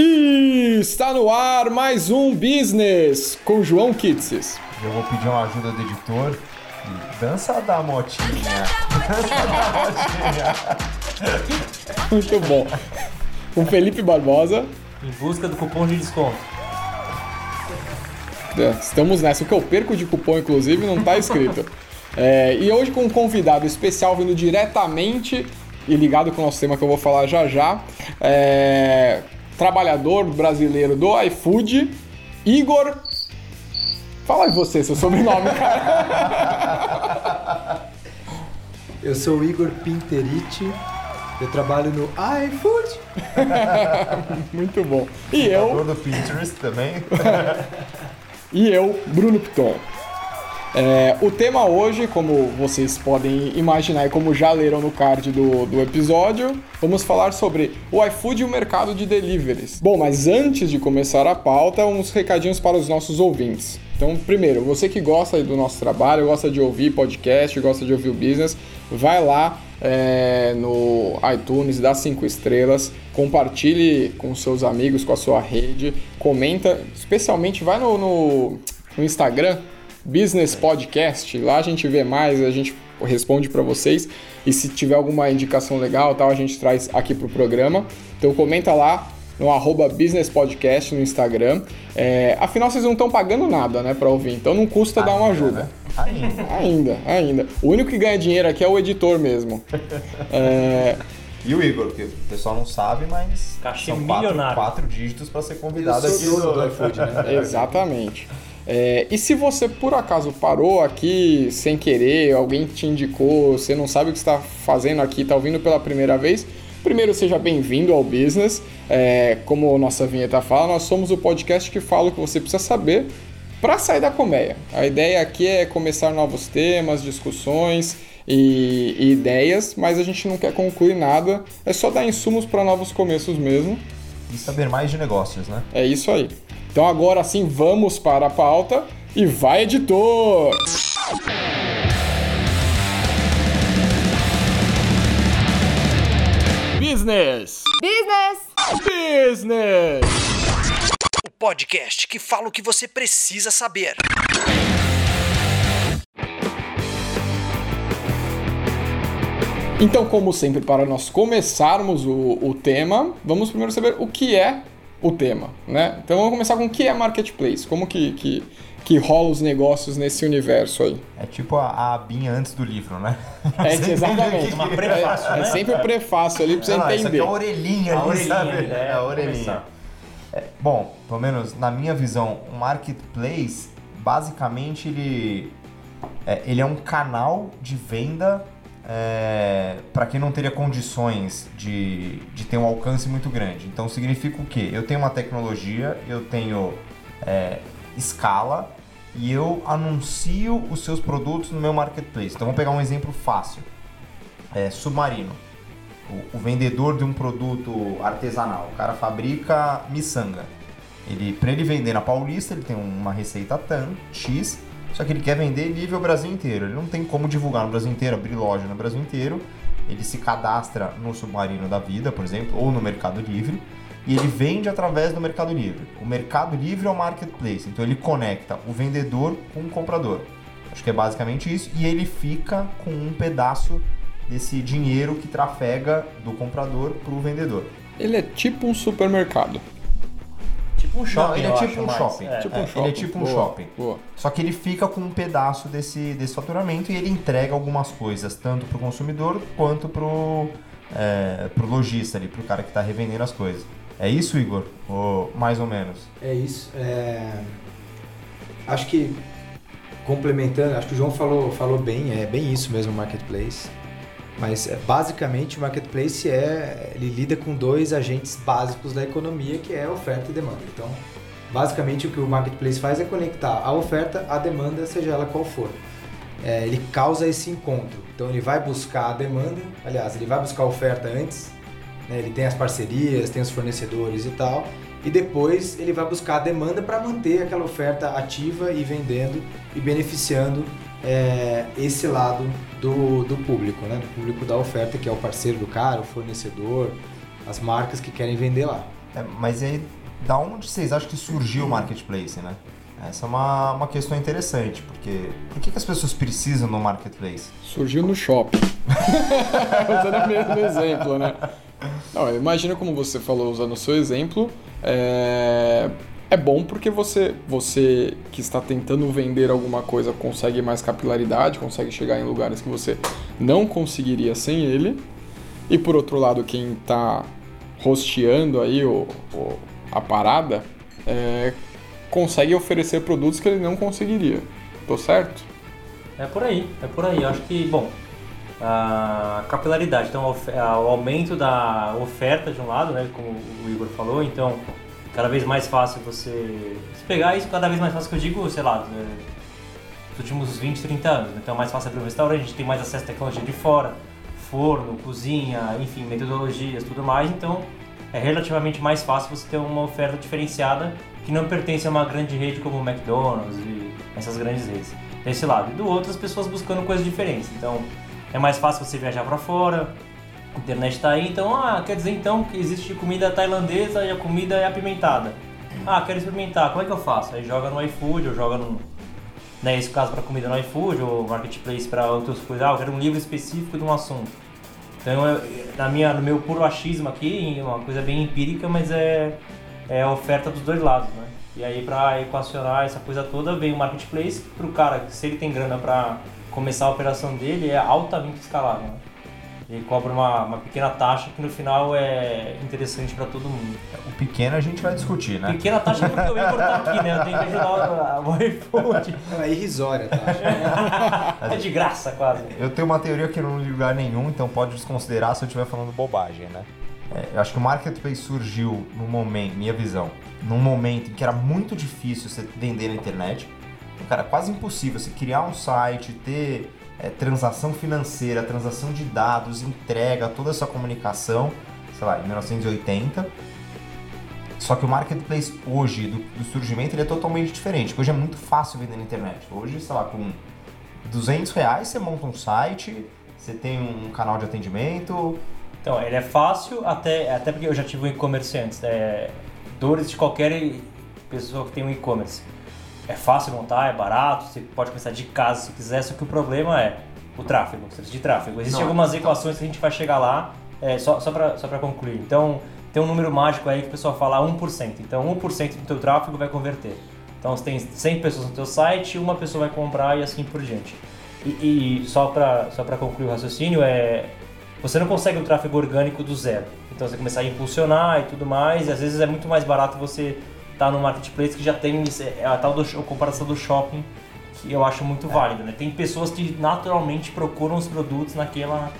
E está no ar mais um Business com João Kitses. Eu vou pedir uma ajuda do editor. Dança da motinha. Dança da motinha. Muito bom. Com Felipe Barbosa. Em busca do cupom de desconto. É, Estamos nessa. O que eu perco de cupom, inclusive, não está escrito. É, e hoje com um convidado especial vindo diretamente e ligado com o nosso tema que eu vou falar já já. É, trabalhador brasileiro do iFood, Igor. Fala aí você, seu sobrenome, cara. Eu sou o Igor Pinteriti, eu trabalho no iFood. Muito bom. E eu, do Pinterest também. e eu, Bruno Piton. É, o tema hoje, como vocês podem imaginar e como já leram no card do, do episódio, vamos falar sobre o iFood e o mercado de deliveries. Bom, mas antes de começar a pauta, uns recadinhos para os nossos ouvintes. Então, primeiro, você que gosta do nosso trabalho, gosta de ouvir podcast, gosta de ouvir o business, vai lá é, no iTunes, dá cinco estrelas, compartilhe com seus amigos, com a sua rede, comenta, especialmente vai no, no, no Instagram, Business Podcast, lá a gente vê mais, a gente responde para vocês e se tiver alguma indicação legal, tal, a gente traz aqui pro programa. Então comenta lá no arroba Business Podcast no Instagram. É, afinal, vocês não estão pagando nada, né, para ouvir, então não custa dar uma Ainda, ajuda. né? Ainda. Ainda, ainda. O único que ganha dinheiro aqui é o editor mesmo. É, E o Igor, que o pessoal não sabe, mas Cachê são quatro, milionário. quatro dígitos para ser convidado aqui. no- do iFood, né? exatamente. É, e se você por acaso parou aqui sem querer, alguém te indicou, você não sabe o que está fazendo aqui, está ouvindo pela primeira vez, primeiro seja bem-vindo ao business. É, como nossa vinheta fala, nós somos o podcast que fala o que você precisa saber para sair da colmeia. A ideia aqui é começar novos temas, discussões e, e ideias, mas a gente não quer concluir nada, é só dar insumos para novos começos mesmo. E saber mais de negócios, né? É isso aí. Então agora sim vamos para a pauta e vai editor! Business! Business! Business! O podcast que fala o que você precisa saber. Então, como sempre, para nós começarmos o, o tema, vamos primeiro saber o que é o tema, né? Então vamos começar com o que é marketplace, como que, que, que rola os negócios nesse universo aí. É tipo a, a abinha antes do livro, né? É, exatamente. Uma prefácio, É né? sempre o prefácio ali pra você lá, Isso aqui entender. é a orelhinha A ali, orelhinha, sabe? é, a orelhinha. É, bom, pelo menos na minha visão, o marketplace, basicamente, ele é, ele é um canal de venda é, para quem não teria condições de, de ter um alcance muito grande. Então, significa o quê? Eu tenho uma tecnologia, eu tenho é, escala e eu anuncio os seus produtos no meu marketplace. Então, vamos pegar um exemplo fácil. É, submarino o, o vendedor de um produto artesanal. O cara fabrica miçanga. Ele, para ele vender na Paulista, ele tem uma receita TAM, X, só que ele quer vender nível Brasil inteiro. Ele não tem como divulgar no Brasil inteiro, abrir loja no Brasil inteiro. Ele se cadastra no Submarino da Vida, por exemplo, ou no Mercado Livre, e ele vende através do Mercado Livre. O Mercado Livre é o marketplace, então ele conecta o vendedor com o comprador. Acho que é basicamente isso, e ele fica com um pedaço desse dinheiro que trafega do comprador para o vendedor. Ele é tipo um supermercado. Tipo um shopping. Não, ele é tipo um mais. shopping. É. Tipo É, um ele shopping. é tipo um Boa, shopping. Boa. Só que ele fica com um pedaço desse, desse faturamento e ele entrega algumas coisas, tanto para o consumidor quanto para o é, pro lojista ali, para o cara que está revendendo as coisas. É isso, Igor? Ou mais ou menos? É isso. é, Acho que complementando, acho que o João falou, falou bem, é bem isso mesmo o marketplace. Mas é, basicamente o marketplace é ele lida com dois agentes básicos da economia, que é oferta e demanda. Então, basicamente o que o marketplace faz é conectar a oferta à demanda, seja ela qual for. É, ele causa esse encontro. Então ele vai buscar a demanda, aliás, ele vai buscar a oferta antes, né? ele tem as parcerias, tem os fornecedores e tal, e depois ele vai buscar a demanda para manter aquela oferta ativa e vendendo e beneficiando é, esse lado do, do público, né? do público da oferta, que é o parceiro do cara, o fornecedor, as marcas que querem vender lá. É, mas aí, da onde vocês acham que surgiu o marketplace, né? Essa é uma, uma questão interessante, porque por que, que as pessoas precisam do marketplace? Surgiu no shopping. usando o mesmo exemplo, né? Não, imagina como você falou, usando o seu exemplo, é... é bom porque você, você que está tentando vender alguma coisa consegue mais capilaridade, consegue chegar em lugares que você não conseguiria sem ele. E por outro lado, quem está rosteando aí o, o- a parada é, consegue oferecer produtos que ele não conseguiria. Tô certo? É por aí, é por aí. Eu acho que, bom, a capilaridade, então o aumento da oferta de um lado, né, como o Igor falou, então cada vez mais fácil você se pegar isso, cada vez mais fácil que eu digo, sei lá, é, nos últimos 20, 30 anos. Então é mais fácil abrir um restaurante, a gente tem mais acesso à tecnologia de fora, forno, cozinha, enfim, metodologias, tudo mais, então é relativamente mais fácil você ter uma oferta diferenciada que não pertence a uma grande rede como o McDonald's e essas grandes redes. Desse lado. E do outro, as pessoas buscando coisas diferentes. Então, é mais fácil você viajar para fora, a internet está aí, então, ah, quer dizer então que existe comida tailandesa e a comida é apimentada. Ah, quero experimentar, como é que eu faço? Aí joga no iFood ou joga no. Né, esse caso para comida no iFood ou Marketplace para outras coisas. Ah, eu quero um livro específico de um assunto. Então, eu, na minha, no meu puro achismo aqui, uma coisa bem empírica, mas é, é a oferta dos dois lados, né? E aí, para equacionar essa coisa toda, vem o Marketplace, para o cara, se ele tem grana para começar a operação dele, é altamente escalável. Né? Ele cobra uma, uma pequena taxa que no final é interessante para todo mundo. O pequeno a gente vai discutir, né? Pequena taxa porque o Igor tá aqui, né? Eu tenho que ajudar o-. Não, é irrisória, tá? É de graça, quase. Eu tenho uma teoria que eu não li lugar nenhum, então pode desconsiderar se eu estiver falando bobagem, né? É, eu acho que o marketplace surgiu no momento, minha visão, num momento em que era muito difícil você vender na internet. Cara, quase impossível você criar um site, ter é, transação financeira, transação de dados, entrega, toda essa comunicação, sei lá, em 1980. Só que o marketplace hoje, do, do surgimento, ele é totalmente diferente. Hoje é muito fácil vender na internet. Hoje, sei lá, com 200 reais você monta um site, você tem um canal de atendimento. Então, ele é fácil, até, até porque eu já tive um e-commerce antes. É, dores de qualquer pessoa que tem um e-commerce. É fácil montar, é barato, você pode começar de casa se quiser, só que o problema é o tráfego, de tráfego. Existem Não, algumas equações que a gente vai chegar lá, é, só, só para só pra concluir. Então, tem um número mágico aí que o pessoal fala 1%. Então, 1% do teu tráfego vai converter. Então, você tem 100 pessoas no teu site, uma pessoa vai comprar e assim por diante. E, e só para só pra concluir o raciocínio, é, você não consegue o tráfego orgânico do zero. Então você começar a impulsionar e tudo mais, e às vezes é muito mais barato você estar no marketplace que já tem é a tal do, a comparação do shopping que eu acho muito válida, né? Tem pessoas que naturalmente procuram os produtos naquela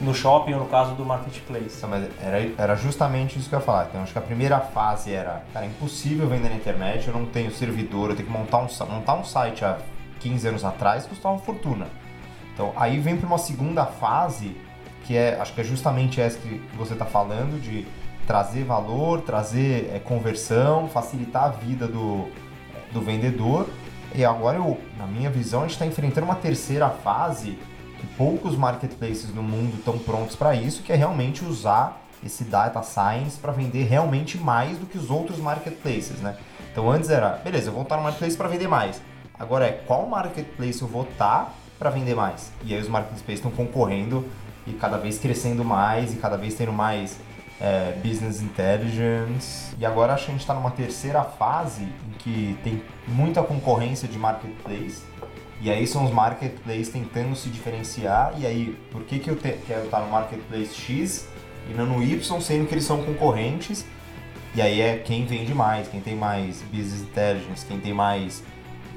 no shopping ou no caso do marketplace. Então, mas era, era justamente isso que eu ia falar. Então, acho que a primeira fase era, cara, é impossível vender na internet, eu não tenho servidor, eu tenho que montar um, montar um site há 15 anos atrás, custava uma fortuna. Então, aí vem para uma segunda fase, que é, acho que é justamente essa que você está falando, de trazer valor, trazer é, conversão, facilitar a vida do, do vendedor. E agora, eu, na minha visão, a gente está enfrentando uma terceira fase que poucos marketplaces no mundo estão prontos para isso, que é realmente usar esse data science para vender realmente mais do que os outros marketplaces, né? Então antes era, beleza, eu vou estar no marketplace para vender mais. Agora é qual marketplace eu vou estar para vender mais? E aí os marketplaces estão concorrendo e cada vez crescendo mais e cada vez tendo mais é, business intelligence. E agora acho que a gente está numa terceira fase em que tem muita concorrência de marketplace. E aí são os marketplaces tentando se diferenciar. E aí, por que, que eu te- quero estar no marketplace X e não no Y, sendo que eles são concorrentes? E aí é quem vende mais, quem tem mais business intelligence, quem tem mais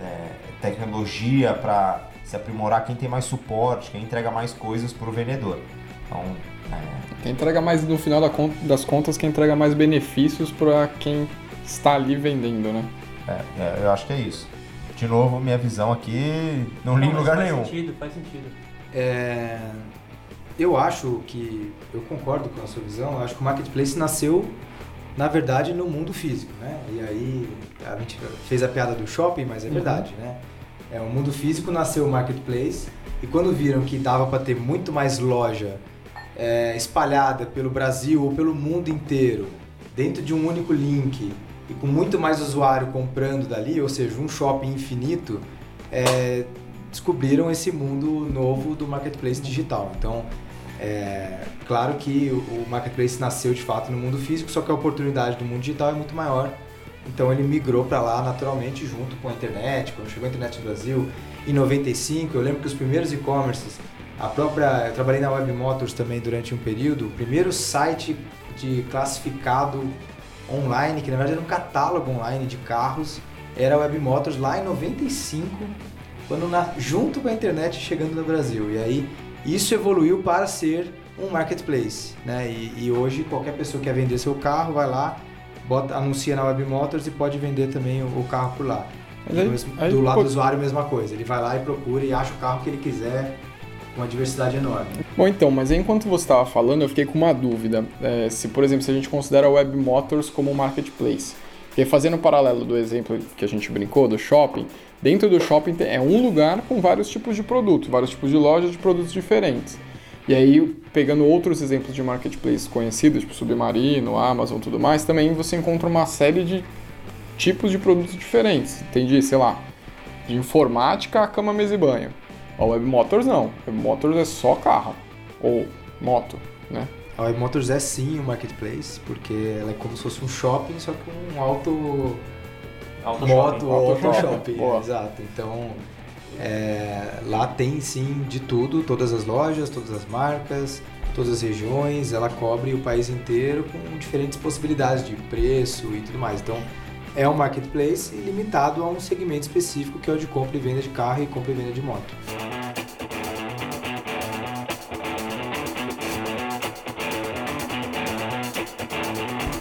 é, tecnologia para se aprimorar, quem tem mais suporte, quem entrega mais coisas para o vendedor. Então, é, Quem entrega mais, no final das contas, quem entrega mais benefícios para quem está ali vendendo, né? é, é, eu acho que é isso. De novo, minha visão aqui não li em lugar faz nenhum. sentido, faz sentido. É, eu acho que, eu concordo com a sua visão, eu acho que o marketplace nasceu, na verdade, no mundo físico, né? E aí, a gente fez a piada do shopping, mas é verdade, né? É, o mundo físico nasceu o marketplace, e quando viram que dava para ter muito mais loja é, espalhada pelo Brasil ou pelo mundo inteiro, dentro de um único link e com muito mais usuário comprando dali, ou seja, um shopping infinito, é, descobriram esse mundo novo do marketplace digital. Então, é, claro que o marketplace nasceu de fato no mundo físico, só que a oportunidade do mundo digital é muito maior. Então ele migrou para lá naturalmente junto com a internet, quando chegou a internet no Brasil em 95, eu lembro que os primeiros e-commerces, a própria, eu trabalhei na Web Motors também durante um período, o primeiro site de classificado online, que na verdade era um catálogo online de carros, era a Web Motors lá em 95, quando na, junto com a internet chegando no Brasil. E aí isso evoluiu para ser um marketplace, né? E, e hoje qualquer pessoa que quer vender seu carro vai lá, bota, anuncia na Web Motors e pode vender também o, o carro por lá. Aí, mesmo, aí, do lado pô... do usuário, mesma coisa. Ele vai lá e procura e acha o carro que ele quiser, uma diversidade enorme. Bom, então, mas enquanto você estava falando, eu fiquei com uma dúvida. É, se, por exemplo, se a gente considera a Web Motors como um marketplace. Porque fazendo um paralelo do exemplo que a gente brincou, do shopping, Dentro do shopping é um lugar com vários tipos de produtos, vários tipos de lojas de produtos diferentes. E aí, pegando outros exemplos de marketplace conhecidos, tipo Submarino, Amazon tudo mais, também você encontra uma série de tipos de produtos diferentes. Entendi, sei lá, de informática a cama, mesa e banho. A Web Motors não. A Web Motors é só carro ou moto, né? A Web Motors é sim um marketplace, porque ela é como se fosse um shopping, só com um alto Auto moto ou auto shopping. shopping exato. Então, é, lá tem sim de tudo, todas as lojas, todas as marcas, todas as regiões, ela cobre o país inteiro com diferentes possibilidades de preço e tudo mais. Então, é um marketplace limitado a um segmento específico que é o de compra e venda de carro e compra e venda de moto.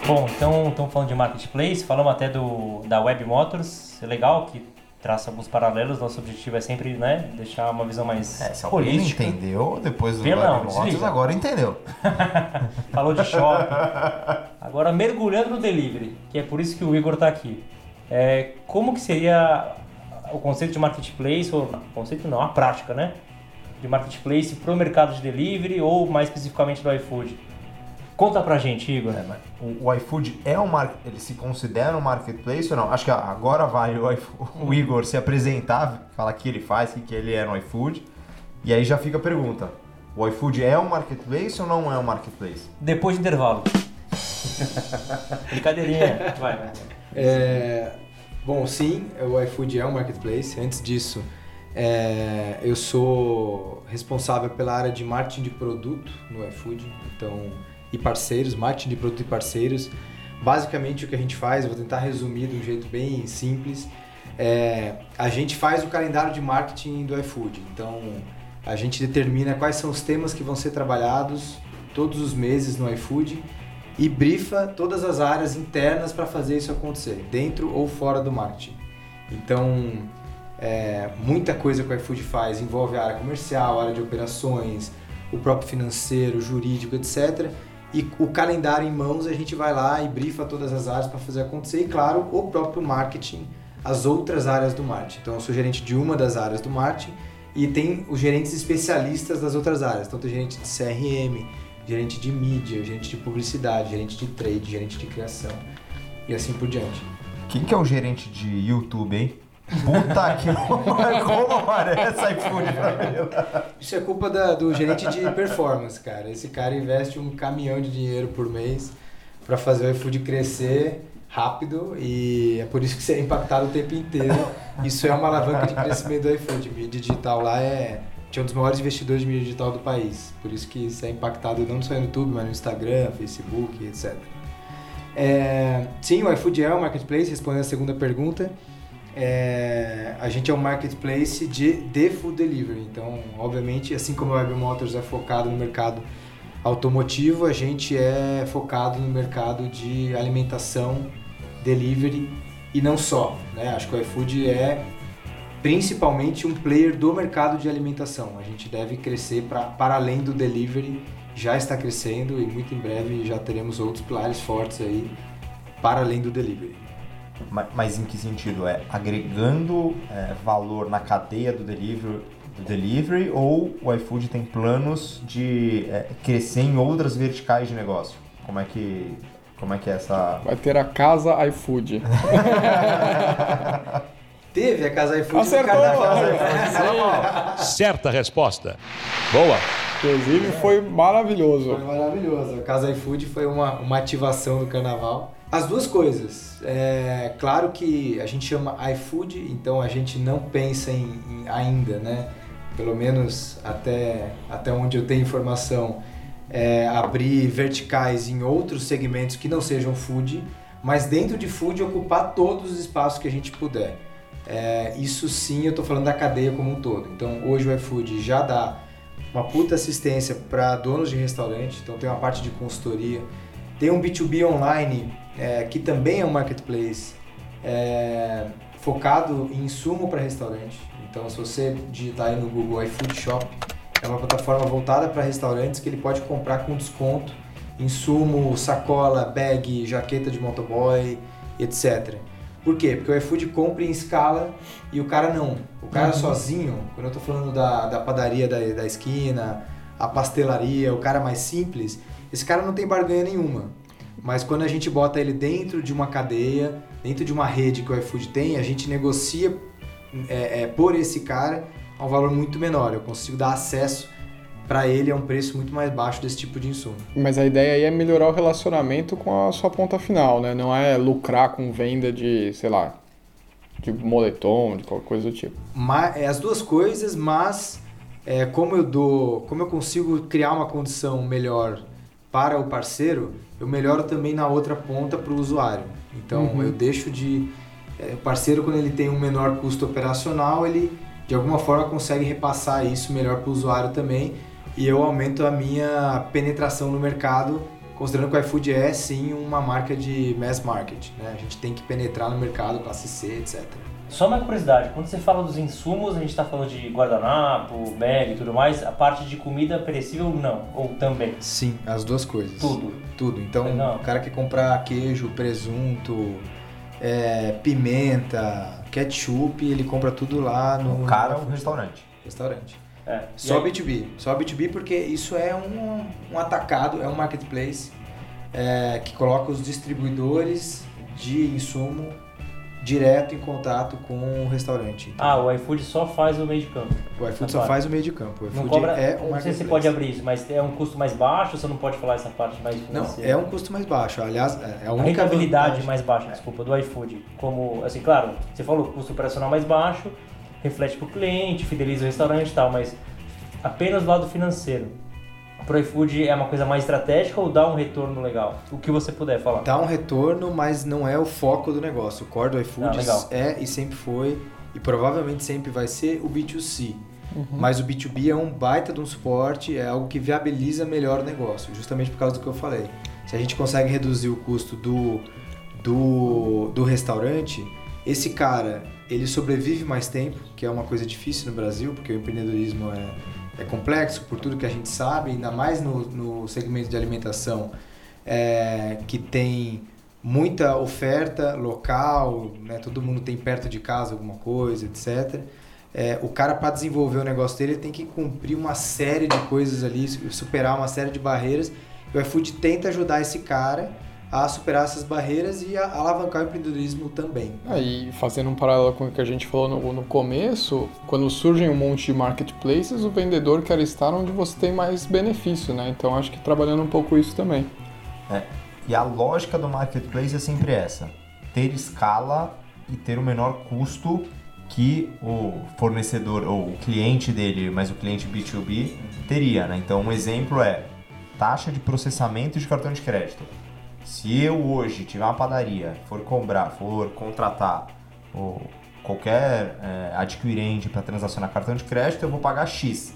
Bom, então estamos falando de marketplace, falamos até do, da Web Motors, é legal que traça alguns paralelos, nosso objetivo é sempre né, deixar uma visão mais é, se holística. entendeu, depois do desliga. agora entendeu. Falou de shopping. Agora mergulhando no delivery, que é por isso que o Igor está aqui. É, como que seria o conceito de marketplace, ou conceito não, a prática, né? De marketplace para o mercado de delivery ou mais especificamente do iFood? Conta pra gente, Igor. É, o, o, iFood é um mar... ele se considera um marketplace ou não? Acho que agora vai o, o Igor se apresentar, falar o que ele faz, o que ele é no iFood. E aí já fica a pergunta: o iFood é um marketplace ou não é um marketplace? Depois do intervalo. Brincadeirinha. vai, vai. É, bom, sim, o iFood é um marketplace. Antes disso, é, eu sou responsável pela área de marketing de produto no iFood. Então e parceiros, marketing de produto e parceiros. Basicamente o que a gente faz, vou tentar resumir de um jeito bem simples, é, a gente faz o calendário de marketing do iFood. Então a gente determina quais são os temas que vão ser trabalhados todos os meses no iFood e brifa todas as áreas internas para fazer isso acontecer, dentro ou fora do marketing. Então, é, muita coisa que o iFood faz envolve a área comercial, a área de operações, o próprio financeiro, jurídico, etc. E o calendário em mãos a gente vai lá e brifa todas as áreas para fazer acontecer. E claro, o próprio marketing, as outras áreas do marketing. Então eu sou gerente de uma das áreas do marketing e tem os gerentes especialistas das outras áreas. Então tem gerente de CRM, gerente de mídia, gerente de publicidade, gerente de trade, gerente de criação e assim por diante. Quem que é o gerente de YouTube, hein? Puta que como aparece iFood pra Isso é culpa da, do gerente de performance, cara. Esse cara investe um caminhão de dinheiro por mês para fazer o iFood crescer rápido e é por isso que você é impactado o tempo inteiro. Isso é uma alavanca de crescimento do iFood. Mídia digital lá é tinha um dos maiores investidores de mídia digital do país. Por isso que isso é impactado não só no YouTube, mas no Instagram, Facebook, etc. É, sim, o iFood é um marketplace, respondendo a segunda pergunta é, a gente é um marketplace de, de food delivery. Então, obviamente, assim como a Web Motors é focado no mercado automotivo, a gente é focado no mercado de alimentação, delivery e não só. Né? Acho que o iFood é principalmente um player do mercado de alimentação. A gente deve crescer pra, para além do delivery, já está crescendo e muito em breve já teremos outros pilares fortes aí para além do delivery. Mas em que sentido? É agregando é, valor na cadeia do delivery, do delivery ou o iFood tem planos de é, crescer em outras verticais de negócio? Como é que Como é que é essa. Vai ter a casa iFood. Teve a Casa iFood no Acertou! carnaval. Certa resposta. Boa. Inclusive foi maravilhoso. Foi maravilhoso. A Casa iFood foi uma, uma ativação do carnaval. As duas coisas. É claro que a gente chama iFood, então a gente não pensa em, em ainda, né? Pelo menos até, até onde eu tenho informação, é, abrir verticais em outros segmentos que não sejam food, mas dentro de food ocupar todos os espaços que a gente puder. É, isso sim, eu estou falando da cadeia como um todo. Então, hoje o iFood já dá uma puta assistência para donos de restaurante, então tem uma parte de consultoria. Tem um B2B online, é, que também é um marketplace, é, focado em insumo para restaurante. Então, se você digitar aí no Google iFood Shop, é uma plataforma voltada para restaurantes que ele pode comprar com desconto, insumo, sacola, bag, jaqueta de motoboy, etc. Por quê? Porque o iFood compra em escala e o cara não. O cara sozinho, quando eu tô falando da, da padaria da, da esquina, a pastelaria, o cara mais simples, esse cara não tem barganha nenhuma. Mas quando a gente bota ele dentro de uma cadeia, dentro de uma rede que o iFood tem, a gente negocia é, é, por esse cara a um valor muito menor. Eu consigo dar acesso para ele a um preço muito mais baixo desse tipo de insumo. Mas a ideia aí é melhorar o relacionamento com a sua ponta final, né? Não é lucrar com venda de, sei lá, de moletom, de qualquer coisa do tipo. Ma- é as duas coisas, mas é, como eu dou, como eu consigo criar uma condição melhor para o parceiro, eu melhoro também na outra ponta para o usuário. Então eu deixo de é, o parceiro quando ele tem um menor custo operacional, ele de alguma forma consegue repassar isso melhor para o usuário também e eu aumento a minha penetração no mercado, considerando que o iFood é sim uma marca de mass market, né? A gente tem que penetrar no mercado classe C, etc. Só uma curiosidade, quando você fala dos insumos, a gente está falando de guardanapo, bag e tudo mais, a parte de comida perecível não, ou também. Sim, as duas coisas. Tudo. Tudo. Então, Legal. o cara quer comprar queijo, presunto, é, pimenta, ketchup, ele compra tudo lá no O cara é um restaurante. restaurante. É. Só E aí- B2B. Só B2B porque isso é um, um atacado, é um marketplace é, que coloca os distribuidores de insumo direto em contato com o restaurante. Então, Ah, o iFood só faz o meio de campo. o iFood só parte. faz o meio de campo. O Não iFood cobra. é um não sei se você pode abrir isso, mas é um custo mais baixo, você não pode falar essa parte mais Não, financeira. é um custo mais baixo. Aliás, é a A única rentabilidade vantagem- mais baixa, desculpa, do iFood. Como, assim, claro, você falou custo operacional mais baixo, reflete para o cliente, fideliza o restaurante e tal, mas apenas do lado financeiro. Pro iFood é uma coisa mais estratégica ou dá um retorno legal? O que você puder falar. Dá um retorno, mas não é o foco do negócio. O core do iFood Ah, é e sempre foi, e provavelmente sempre vai ser o B2C. Mas o B2B é um baita de um suporte, é algo que viabiliza melhor o negócio, justamente por causa do que eu falei. Se a gente consegue reduzir o custo do, do, do restaurante, esse cara, ele sobrevive mais tempo, que é uma coisa difícil no Brasil, porque o empreendedorismo é, é complexo, por tudo que a gente sabe, ainda mais no, no segmento de alimentação, é, que tem muita oferta local, né? todo mundo tem perto de casa alguma coisa, etc. É, o cara, para desenvolver o negócio dele, ele tem que cumprir uma série de coisas ali, superar uma série de barreiras. O iFood tenta ajudar esse cara a superar essas barreiras e a alavancar o empreendedorismo também. Aí, fazendo um paralelo com o que a gente falou no, no começo, quando surgem um monte de marketplaces, o vendedor quer estar onde você tem mais benefício, né? Então acho que trabalhando um pouco isso também. É. E a lógica do marketplace é sempre essa: ter escala e ter o menor custo que o fornecedor ou o cliente dele, mas o cliente B2B teria, né? Então um exemplo é taxa de processamento de cartão de crédito. Se eu hoje tiver uma padaria, for comprar, for contratar ou qualquer é, adquirente para transacionar cartão de crédito, eu vou pagar X.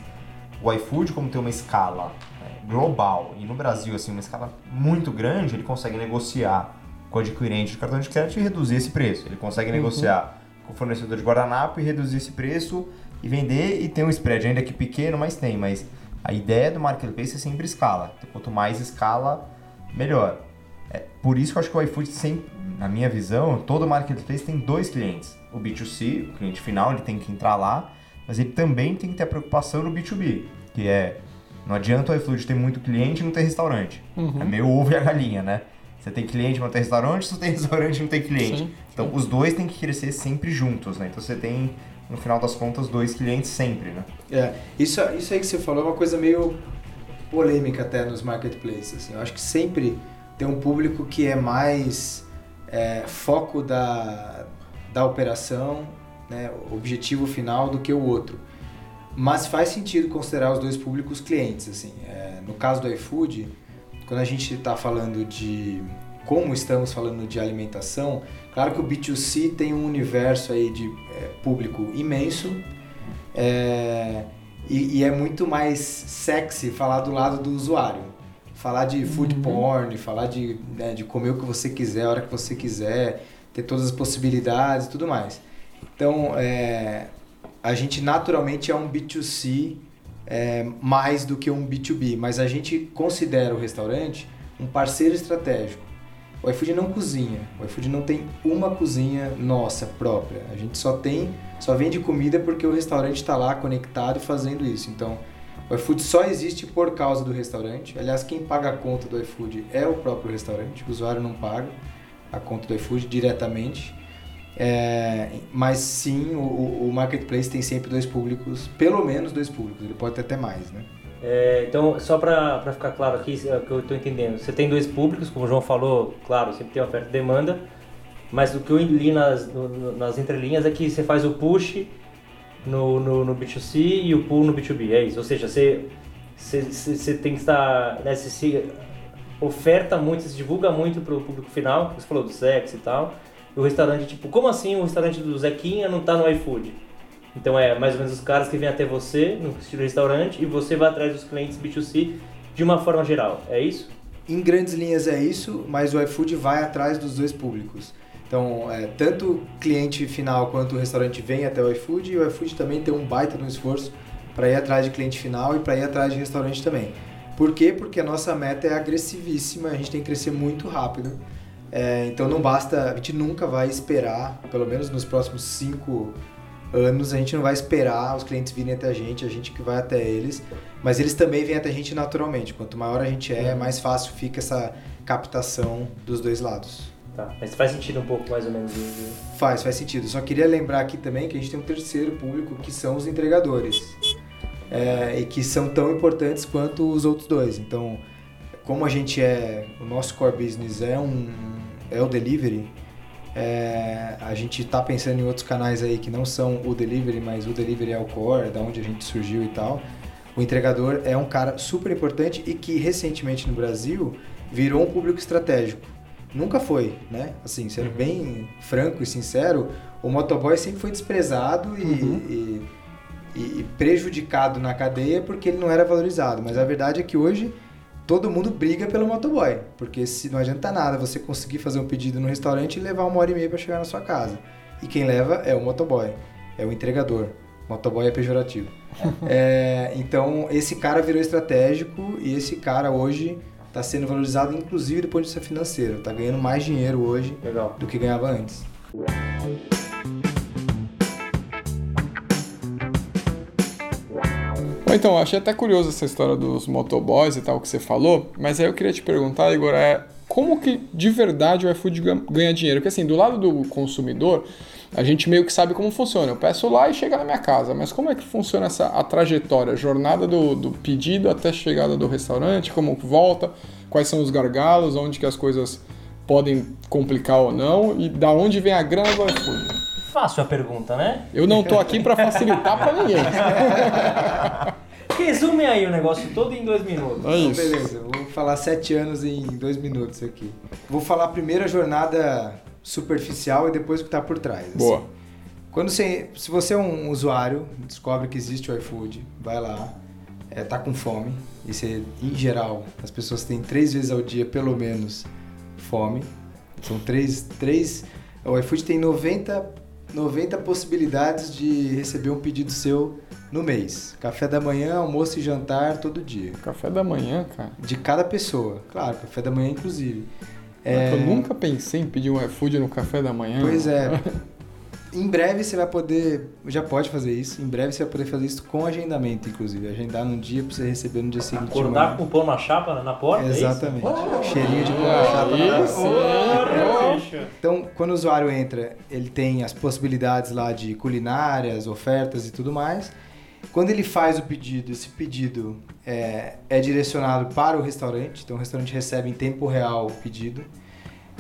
O iFood, como tem uma escala é, global e no Brasil assim uma escala muito grande, ele consegue negociar com o adquirente de cartão de crédito e reduzir esse preço. Ele consegue negociar com o fornecedor de guardanapo e reduzir esse preço e vender e ter um spread ainda que pequeno, mas tem. Mas a ideia do marketplace é sempre escala. Quanto mais escala, melhor. É, por isso que eu acho que o iFood sempre, na minha visão, todo marketplace tem dois clientes. O B2C, o cliente final, ele tem que entrar lá, mas ele também tem que ter a preocupação no B2B, que é não adianta o iFood ter muito cliente e não ter restaurante. É meio ovo e a galinha, né? Você tem cliente, mas não tem restaurante, você tem restaurante, não tem cliente. Sim, então, os dois têm que crescer sempre juntos, né? Então, você tem, no final das contas, dois clientes sempre, né? É, isso, isso aí que você falou é uma coisa meio polêmica até nos marketplaces. Assim. Eu acho que sempre tem um público que é mais é, foco da, da operação, né, objetivo final do que o outro. Mas faz sentido considerar os dois públicos clientes. Assim. É, no caso do iFood, quando a gente está falando de como estamos falando de alimentação, claro que o B2C tem um universo aí de é, público imenso é, e, e, é muito mais sexy falar do lado do usuário. Falar de food uhum. porn, falar de, né, de comer o que você quiser, a hora que você quiser, ter todas as possibilidades e tudo mais. Então, é, a gente naturalmente é um B2C é, mais do que um B2B, mas a gente considera o restaurante um parceiro estratégico. O iFood não cozinha, o iFood não tem uma cozinha nossa própria. A gente só tem, só vende comida porque o restaurante está lá conectado fazendo isso. Então, o iFood só existe por causa do restaurante. Aliás, quem paga a conta do iFood é o próprio restaurante. O usuário não paga a conta do iFood diretamente. É, mas sim, o, o, marketplace tem sempre dois públicos, pelo menos dois públicos. Ele pode ter até mais, né? É, então, só para ficar claro aqui, é o que eu estou entendendo, você tem dois públicos, como o João falou, claro, sempre tem oferta e demanda, mas o que eu li nas, nas entrelinhas é que você faz o push no, no, no, B2C e o pull no B2B, é isso. Ou seja, você, você, você tem que estar, né, você se oferta muito, se divulga muito para o público final, você falou do sexo e tal, e o restaurante, tipo, como assim o restaurante do Zequinha não está no iFood? Então é mais ou menos os caras que vêm até você no estilo restaurante e você vai atrás dos clientes B2C de uma forma geral, é isso? Em grandes linhas é isso, mas o iFood vai atrás dos dois públicos. Então, é, tanto o cliente final quanto o restaurante vem até o iFood e o iFood também tem um baita no esforço para ir atrás de cliente final e para ir atrás de restaurante também. Por quê? Porque a nossa meta é agressivíssima, a gente tem que crescer muito rápido. É, então não basta, a gente nunca vai esperar, pelo menos nos próximos cinco anos, a gente não vai esperar os clientes virem até a gente, a gente que vai até eles, mas eles também vêm até a gente naturalmente. Quanto maior a gente é, mais fácil fica essa captação dos dois lados. Tá, mas faz sentido um pouco mais ou menos. Faz, faz sentido. Só queria lembrar aqui também que a gente tem um terceiro público que são os entregadores. É, e que são tão importantes quanto os outros dois. Então, como a gente é, o nosso core business é um é o delivery, é, a gente está pensando em outros canais aí que não são o delivery, mas o delivery é o core, é da onde a gente surgiu e tal. O entregador é um cara super importante e que recentemente no Brasil virou um público estratégico. Nunca foi, né? Assim, sendo uhum. bem franco e sincero, o motoboy sempre foi desprezado e, uhum. e, e prejudicado na cadeia porque ele não era valorizado. Mas a verdade é que hoje todo mundo briga pelo motoboy, porque se não adianta nada você conseguir fazer um pedido no restaurante e levar uma hora e meia para chegar na sua casa. E quem leva é o motoboy, é o entregador. Motoboy é pejorativo. é, então esse cara virou estratégico e esse cara hoje está sendo valorizado inclusive do ponto de vista financeiro. Está ganhando mais dinheiro hoje Legal. do que ganhava antes. Bom, então, achei até curioso essa história dos motoboys e tal que você falou, mas aí eu queria te perguntar, Igor, é como que de verdade o iFood ganha dinheiro? Porque assim, do lado do consumidor, a gente meio que sabe como funciona. Eu peço lá e chega na minha casa, mas como é que funciona essa a trajetória, a jornada do, do pedido até a chegada do restaurante, como volta, quais são os gargalos, onde que as coisas podem complicar ou não e da onde vem a grana do iFood? Fácil a pergunta, né? Eu não tô aqui para facilitar para ninguém. Resume aí o negócio todo em dois minutos. É isso. Então, beleza, vou falar sete anos em dois minutos aqui. Vou falar a jornada superficial e depois o que está por trás. Assim. Boa. Quando você, se você é um usuário, descobre que existe o iFood, vai lá, é, tá com fome, e você, em geral, as pessoas têm três vezes ao dia, pelo menos, fome. São três, três o iFood tem 90 90 possibilidades de receber um pedido seu no mês. Café da manhã, almoço e jantar todo dia. Café da manhã, cara? De cada pessoa. Claro, café da manhã inclusive. É... Eu nunca pensei em pedir um iFood no café da manhã. Pois é. Em breve você vai poder, já pode fazer isso, em breve você vai poder fazer isso com agendamento, inclusive. Agendar num dia pra você receber no dia seguinte. Acordar manhã. com o pão na chapa na porta? é isso? Exatamente. Cheirinho de pão na chapa na porta. Então, quando o usuário entra, ele tem as possibilidades lá de culinárias, ofertas e tudo mais. Quando ele faz o pedido, esse pedido é, é direcionado para o restaurante, então o restaurante recebe em tempo real o pedido.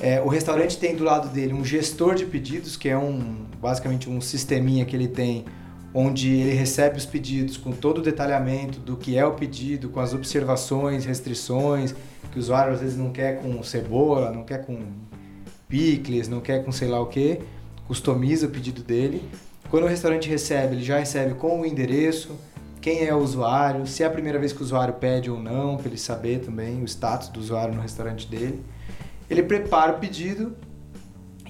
É, o restaurante tem do lado dele um gestor de pedidos, que é um basicamente um sisteminha que ele tem, onde ele recebe os pedidos com todo o detalhamento do que é o pedido, com as observações, restrições, que o usuário às vezes não quer com cebola, não quer com picles, não quer com sei lá o que, customiza o pedido dele. Quando o restaurante recebe, ele já recebe com o endereço, quem é o usuário, se é a primeira vez que o usuário pede ou não, para ele saber também o status do usuário no restaurante dele. Ele prepara o pedido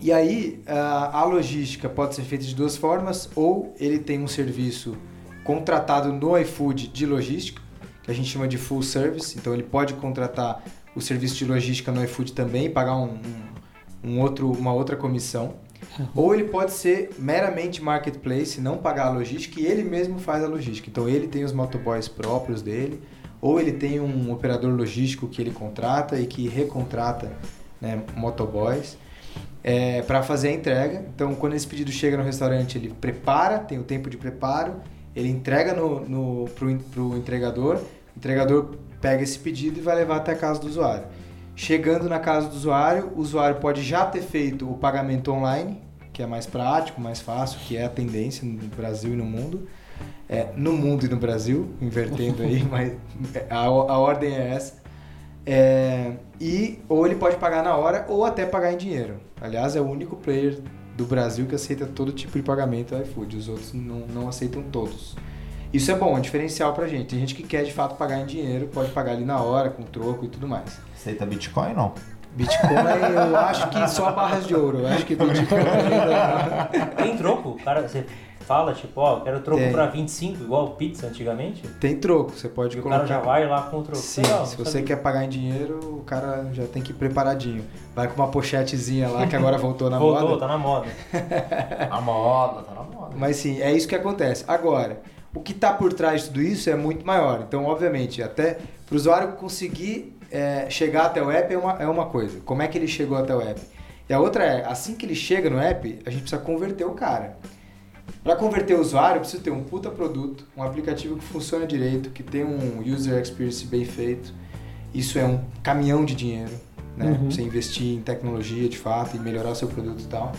e aí a a logística pode ser feita de duas formas, ou ele tem um serviço contratado no iFood de logística, que a gente chama de full service, então ele pode contratar o serviço de logística no iFood também e pagar um, um- um outro, uma outra comissão. Ou ele pode ser meramente marketplace, não pagar a logística e ele mesmo faz a logística. Então ele tem os motoboys próprios dele, ou ele tem um operador logístico que ele contrata e que recontrata né, motoboys para fazer a entrega. Então quando esse pedido chega no restaurante, ele prepara, tem o tempo de preparo, ele entrega no, no, entregador, o entregador pega esse pedido e vai levar até a casa do usuário. Chegando na casa do usuário, o usuário pode já ter feito o pagamento online, que é mais prático, mais fácil, que é a tendência no Brasil e no mundo. É, no mundo e no Brasil, invertendo aí, mas a, a ordem é essa. É, e ou ele pode pagar na hora ou até pagar em dinheiro. Aliás, é o único player do Brasil que aceita todo tipo de pagamento iFood. Os outros não, não aceitam todos. Isso é bom, é um diferencial pra gente. Tem gente que quer de fato pagar em dinheiro, pode pagar ali na hora, com troco e tudo mais. Aceita Bitcoin não? Bitcoin, eu acho que só barras de ouro. Eu acho que Bitcoin ainda Tem troco? Cara, você fala, tipo, ó, eu quero troco Tem. pra 25, igual pizza antigamente. tem troco. Você pode E o colocar. cara já vai lá com o troco. Sim, Legal, se você sabia. quer pagar em dinheiro, o cara já tem que ir preparadinho. Vai com uma pochetezinha lá que agora voltou na Voltou, moda. tá na moda. A moda, tá na moda. Mas sim, é isso que acontece. Agora, o que está por trás de tudo isso é muito maior. Então, obviamente, até para o usuário conseguir é, chegar até o app é uma, é uma coisa. Como é que ele chegou até o app? E a outra é, assim que ele chega no app, a gente precisa converter o cara. Para converter o usuário, precisa ter um puta produto, um aplicativo que funciona direito, que tem um user experience bem feito. Isso é um caminhão de dinheiro, né? Uhum. Você investir em tecnologia de fato e melhorar o seu produto e tal.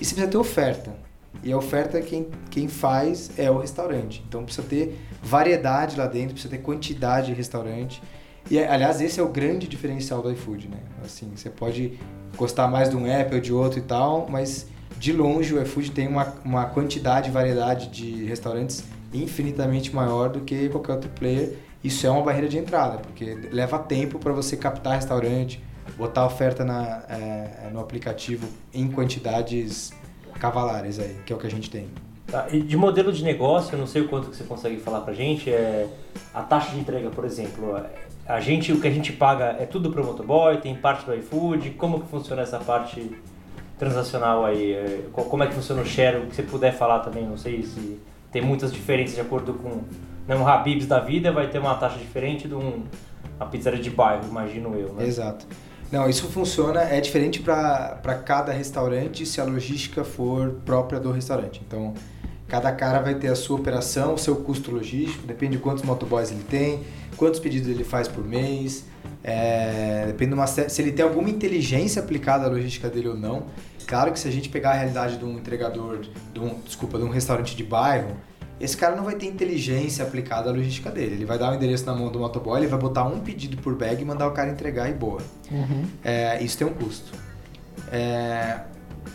E você precisa ter oferta. E a oferta quem, quem faz é o restaurante. Então precisa ter variedade lá dentro, precisa ter quantidade de restaurante. E aliás, esse é o grande diferencial do iFood, né? Assim, você pode gostar mais de um app ou de outro e tal, mas de longe o iFood tem uma, uma quantidade e variedade de restaurantes infinitamente maior do que qualquer outro player. Isso é uma barreira de entrada, porque leva tempo para você captar restaurante, botar oferta na, é, no aplicativo em quantidades cavalares aí, que é o que a gente tem. Tá, e de modelo de negócio, eu não sei o quanto que você consegue falar pra gente, é a taxa de entrega, por exemplo. A gente, o que a gente paga é tudo pro motoboy, tem parte do iFood, como que funciona essa parte transacional aí? É, co- Como é que funciona o share? O que você puder falar também, não sei se tem muitas diferenças de acordo com né, um Habib's da vida, vai ter uma taxa diferente de um, uma pizzaria de bairro, imagino eu, né? Exato. Não, isso funciona, é diferente para cada restaurante se a logística for própria do restaurante. Então, cada cara vai ter a sua operação, o seu custo logístico, depende de quantos motoboys ele tem, quantos pedidos ele faz por mês, é, depende de uma, se ele tem alguma inteligência aplicada à logística dele ou não. Claro que se a gente pegar a realidade de um entregador, de um, desculpa, de um restaurante de bairro, esse cara não vai ter inteligência aplicada à logística dele. Ele vai dar o endereço na mão do motoboy, ele vai botar um pedido por bag e mandar o cara entregar e boa. É, isso tem um custo. É,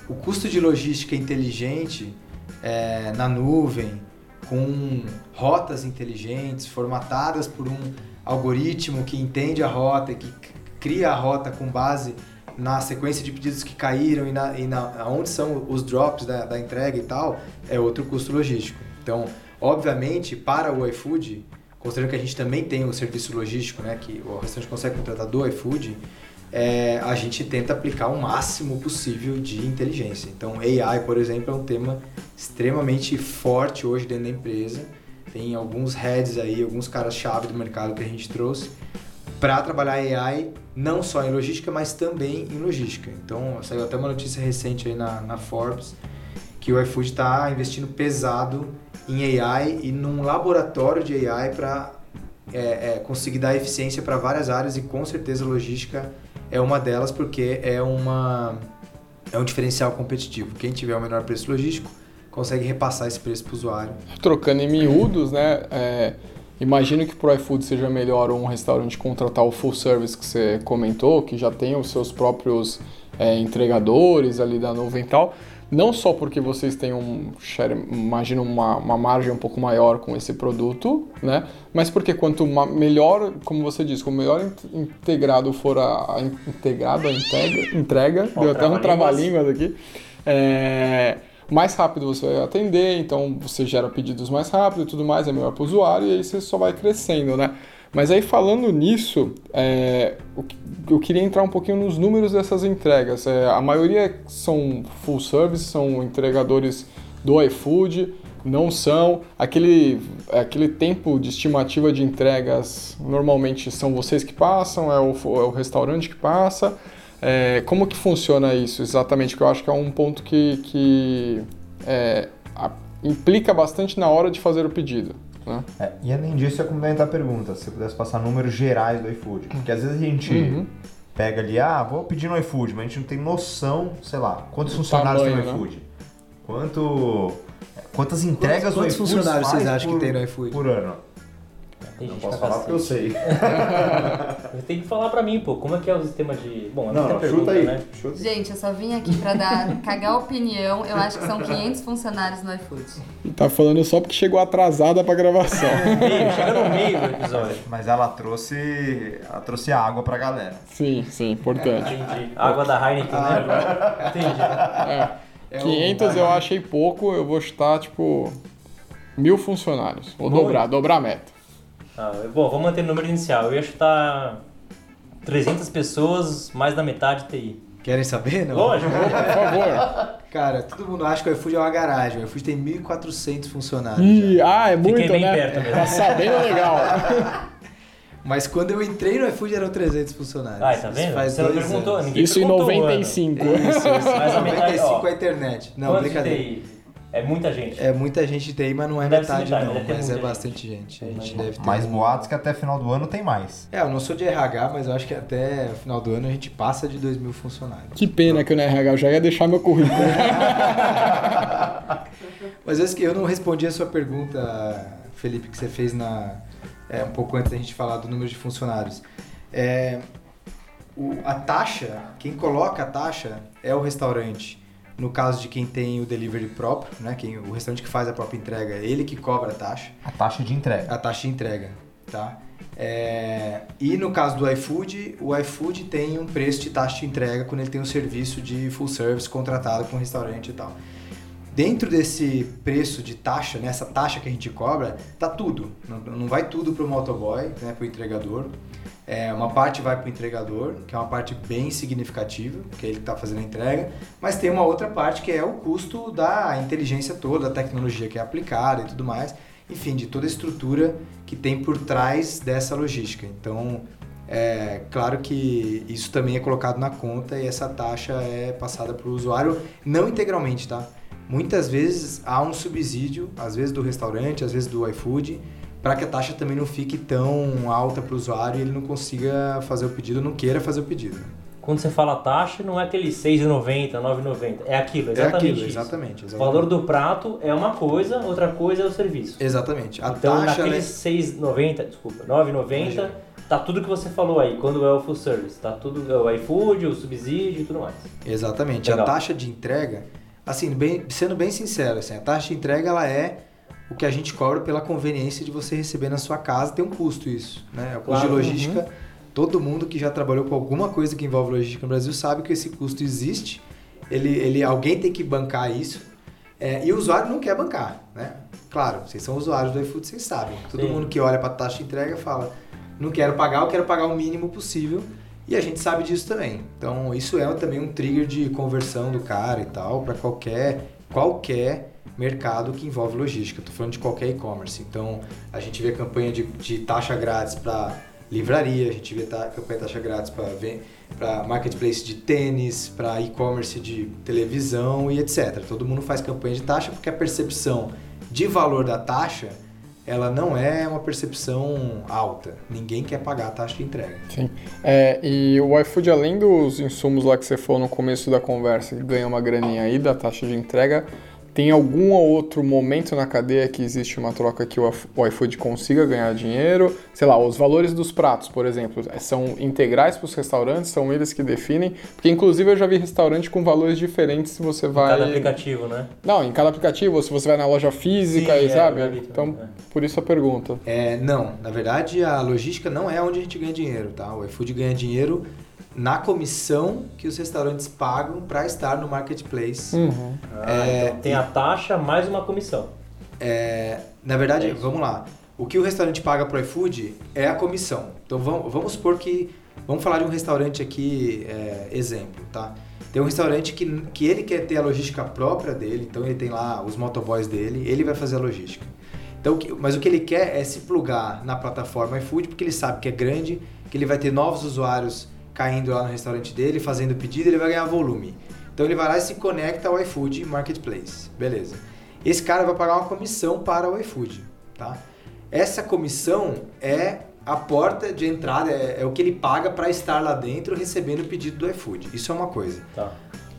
o custo de logística inteligente é, na nuvem, com rotas inteligentes, formatadas por um algoritmo que entende a rota e que cria a rota com base na sequência de pedidos que caíram e, na, e na, onde são os drops da, da entrega e tal, é outro custo logístico. Então, obviamente, para o iFood, considerando que a gente também tem o serviço logístico, né, que o restaurante consegue contratar do iFood, é, a gente tenta aplicar o máximo possível de inteligência. Então, AI, por exemplo, é um tema extremamente forte hoje dentro da empresa. Tem alguns heads aí, alguns caras-chave do mercado que a gente trouxe para trabalhar AI não só em logística, mas também em logística. Então, saiu até uma notícia recente aí na, na Forbes que o iFood está investindo pesado em AI e num laboratório de AI para é, é, conseguir dar eficiência para várias áreas e com certeza logística é uma delas porque é uma é um diferencial competitivo. Quem tiver o menor preço logístico consegue repassar esse preço para o usuário. Trocando em miúdos, né? É, imagino que para o iFood seja melhor um restaurante contratar o full service que você comentou, que já tem os seus próprios é, entregadores ali da nuvem e tal. Não só porque vocês têm um share, imagino uma, uma margem um pouco maior com esse produto, né? Mas porque quanto melhor, como você disse, quanto melhor integrado for a, a integrado a entrega, entrega deu até um trava-línguas aqui. É, mais rápido você vai atender, então você gera pedidos mais rápido e tudo mais, é melhor para o usuário e aí você só vai crescendo, né? Mas aí falando nisso, é, eu queria entrar um pouquinho nos números dessas entregas. É, a maioria são full service, são entregadores do iFood, não são. Aquele, aquele tempo de estimativa de entregas normalmente são vocês que passam, é o, é o restaurante que passa. É, como que funciona isso exatamente? Que eu acho que é um ponto que, que é, a, implica bastante na hora de fazer o pedido. Né? É, e além disso, ia complementar a pergunta, se você pudesse passar números gerais do iFood. Porque às vezes a gente uhum. pega ali, ah, vou pedir no iFood, mas a gente não tem noção, sei lá, quantos funcionários tamanho, tem no iFood. Né? Quanto. Quantas entregas quantos, quantos o iFood funcionários vocês acham que tem no iFood? Por ano. Tem não posso falar porque eu sei. tem que falar pra mim, pô, como é que é o sistema de. Bom, não, não pergunta, chuta aí. Né? Chuta. Gente, eu só vim aqui pra dar, cagar opinião. Eu acho que são 500 funcionários no iFood. Tá falando só porque chegou atrasada pra gravação. meio, chega no meio do episódio. Mas ela trouxe. Ela trouxe água pra galera. Sim, sim, importante. Entendi. Água da Heineken, né? Entendi. É. É 500 eu achei pouco, eu vou chutar, tipo, mil funcionários. Vou Muito. dobrar, dobrar a meta. Ah, bom, vamos manter o número inicial. Eu ia chutar 300 pessoas, mais da metade TI. Querem saber? Não? Lógico, por favor. Cara, todo mundo acha que o iFood é uma garagem. O iFood tem 1.400 funcionários. Ih, ah, é muito, Fiquei bem né? perto mesmo. Tá sabendo legal. Mas quando eu entrei no iFood eram 300 funcionários. Ah, tá vendo? Faz Você não perguntou, anos. ninguém Isso em 95. Isso, isso. Mas a metade, 95 ó, a internet. Não, brincadeira. É muita gente. É muita gente TI, mas não é metade, metade, não. Mas é bastante gente. A gente deve ter. Mais um- boatos que até final do ano tem mais. É, eu não sou de RH, mas eu acho que até o final do ano a gente passa de 2 mil funcionários. Que pena que eu na RH já ia deixar meu currículo. Mas eu, esque- eu não respondi a sua pergunta, Felipe, que você fez na, é, um pouco antes da gente falar do número de funcionários. É, o- a taxa, quem coloca a taxa é o restaurante. No caso de quem tem o delivery próprio, né? Quem, o restaurante que faz a própria entrega, é ele que cobra a taxa. A taxa de entrega. A taxa de entrega, tá? É, e no caso do iFood, o iFood tem um preço de taxa de entrega quando ele tem um serviço de full service contratado com o restaurante e tal. Dentro desse preço de taxa, nessa taxa que a gente cobra, tá tudo. Não, não vai tudo para o motoboy, né, para o entregador. É, uma parte vai para o entregador, que é uma parte bem significativa, que é ele que está fazendo a entrega, mas tem uma outra parte que é o custo da inteligência toda, da tecnologia que é aplicada e tudo mais, enfim, de toda a estrutura que tem por trás dessa logística. Então, é claro que isso também é colocado na conta e essa taxa é passada para o usuário, não integralmente, tá? Muitas vezes há um subsídio, às vezes do restaurante, às vezes do iFood, para que a taxa também não fique tão alta para o usuário e ele não consiga fazer o pedido, não queira fazer o pedido. Quando você fala taxa, não é aquele 6,90, 9,90. É aquilo, É exatamente aquilo, isso. exatamente, O exatamente. valor do prato é uma coisa, outra coisa é o serviço. Exatamente. A então, taxa ela é- naqueles 6,90, desculpa, 9,90, tá tudo que você falou aí, quando é o full service. Tá tudo, é o iFood, o subsídio e tudo mais. Exatamente. Legal. A taxa de entrega, assim, bem- sendo bem sincero, assim, a taxa de entrega ela é o que a gente cobra pela conveniência de você receber na sua casa, tem um custo isso, né? O custo Claro, de logística, todo mundo que já trabalhou com alguma coisa que envolve logística no Brasil sabe que esse custo existe. Ele, ele, alguém tem que bancar isso. é, e o usuário não quer bancar, né? Claro, vocês são usuários do iFood, vocês sabem. Todo Sim. mundo que olha para a taxa de entrega fala, não quero pagar, eu quero pagar o mínimo possível. E a gente sabe disso também. Então, isso é também um trigger de conversão do cara e tal, para qualquer, qualquer mercado que envolve logística. Estou falando de qualquer e-commerce. Então, a gente vê campanha de, de taxa grátis para livraria, a gente vê ta, campanha de taxa grátis para marketplace de tênis, para e-commerce de televisão e etc. Todo mundo faz campanha de taxa porque a percepção de valor da taxa ela não é uma percepção alta. Ninguém quer pagar a taxa de entrega. Sim. É, e o iFood, além dos insumos lá que você falou no começo da conversa, que ganha uma graninha aí da taxa de entrega, tem algum outro momento na cadeia que existe uma troca que o iFood consiga ganhar dinheiro? Sei lá, os valores dos pratos, por exemplo, são integrais para os restaurantes, são eles que definem? Porque, inclusive, eu já vi restaurante com valores diferentes se você vai... Em cada aplicativo, né? Não, em cada aplicativo, ou se você vai na loja física, Sim, e, é, sabe? então, é. por isso a pergunta. É, não, na verdade a logística não é onde a gente ganha dinheiro, tá? O iFood ganha dinheiro na comissão que os restaurantes pagam para estar no marketplace. Uhum. Ah, É, então tem a taxa mais uma comissão. É, na verdade, É vamos lá. O que o restaurante paga pro iFood é a comissão. Então vamos, vamos supor que. Vamos falar de um restaurante aqui, é, exemplo, tá? Tem um restaurante que, que ele quer ter a logística própria dele, então ele tem lá os motoboys dele, ele vai fazer a logística. Então, o mas o que ele quer é se plugar na plataforma iFood, porque ele sabe que é grande, que ele vai ter novos usuários caindo lá no restaurante dele, fazendo pedido, ele vai ganhar volume. Então ele vai lá e se conecta ao iFood Marketplace. Beleza. Esse cara vai pagar uma comissão para o iFood, tá? Essa comissão é a porta de entrada, é, é o que ele paga para estar lá dentro recebendo o pedido do iFood. Isso é uma coisa. Tá.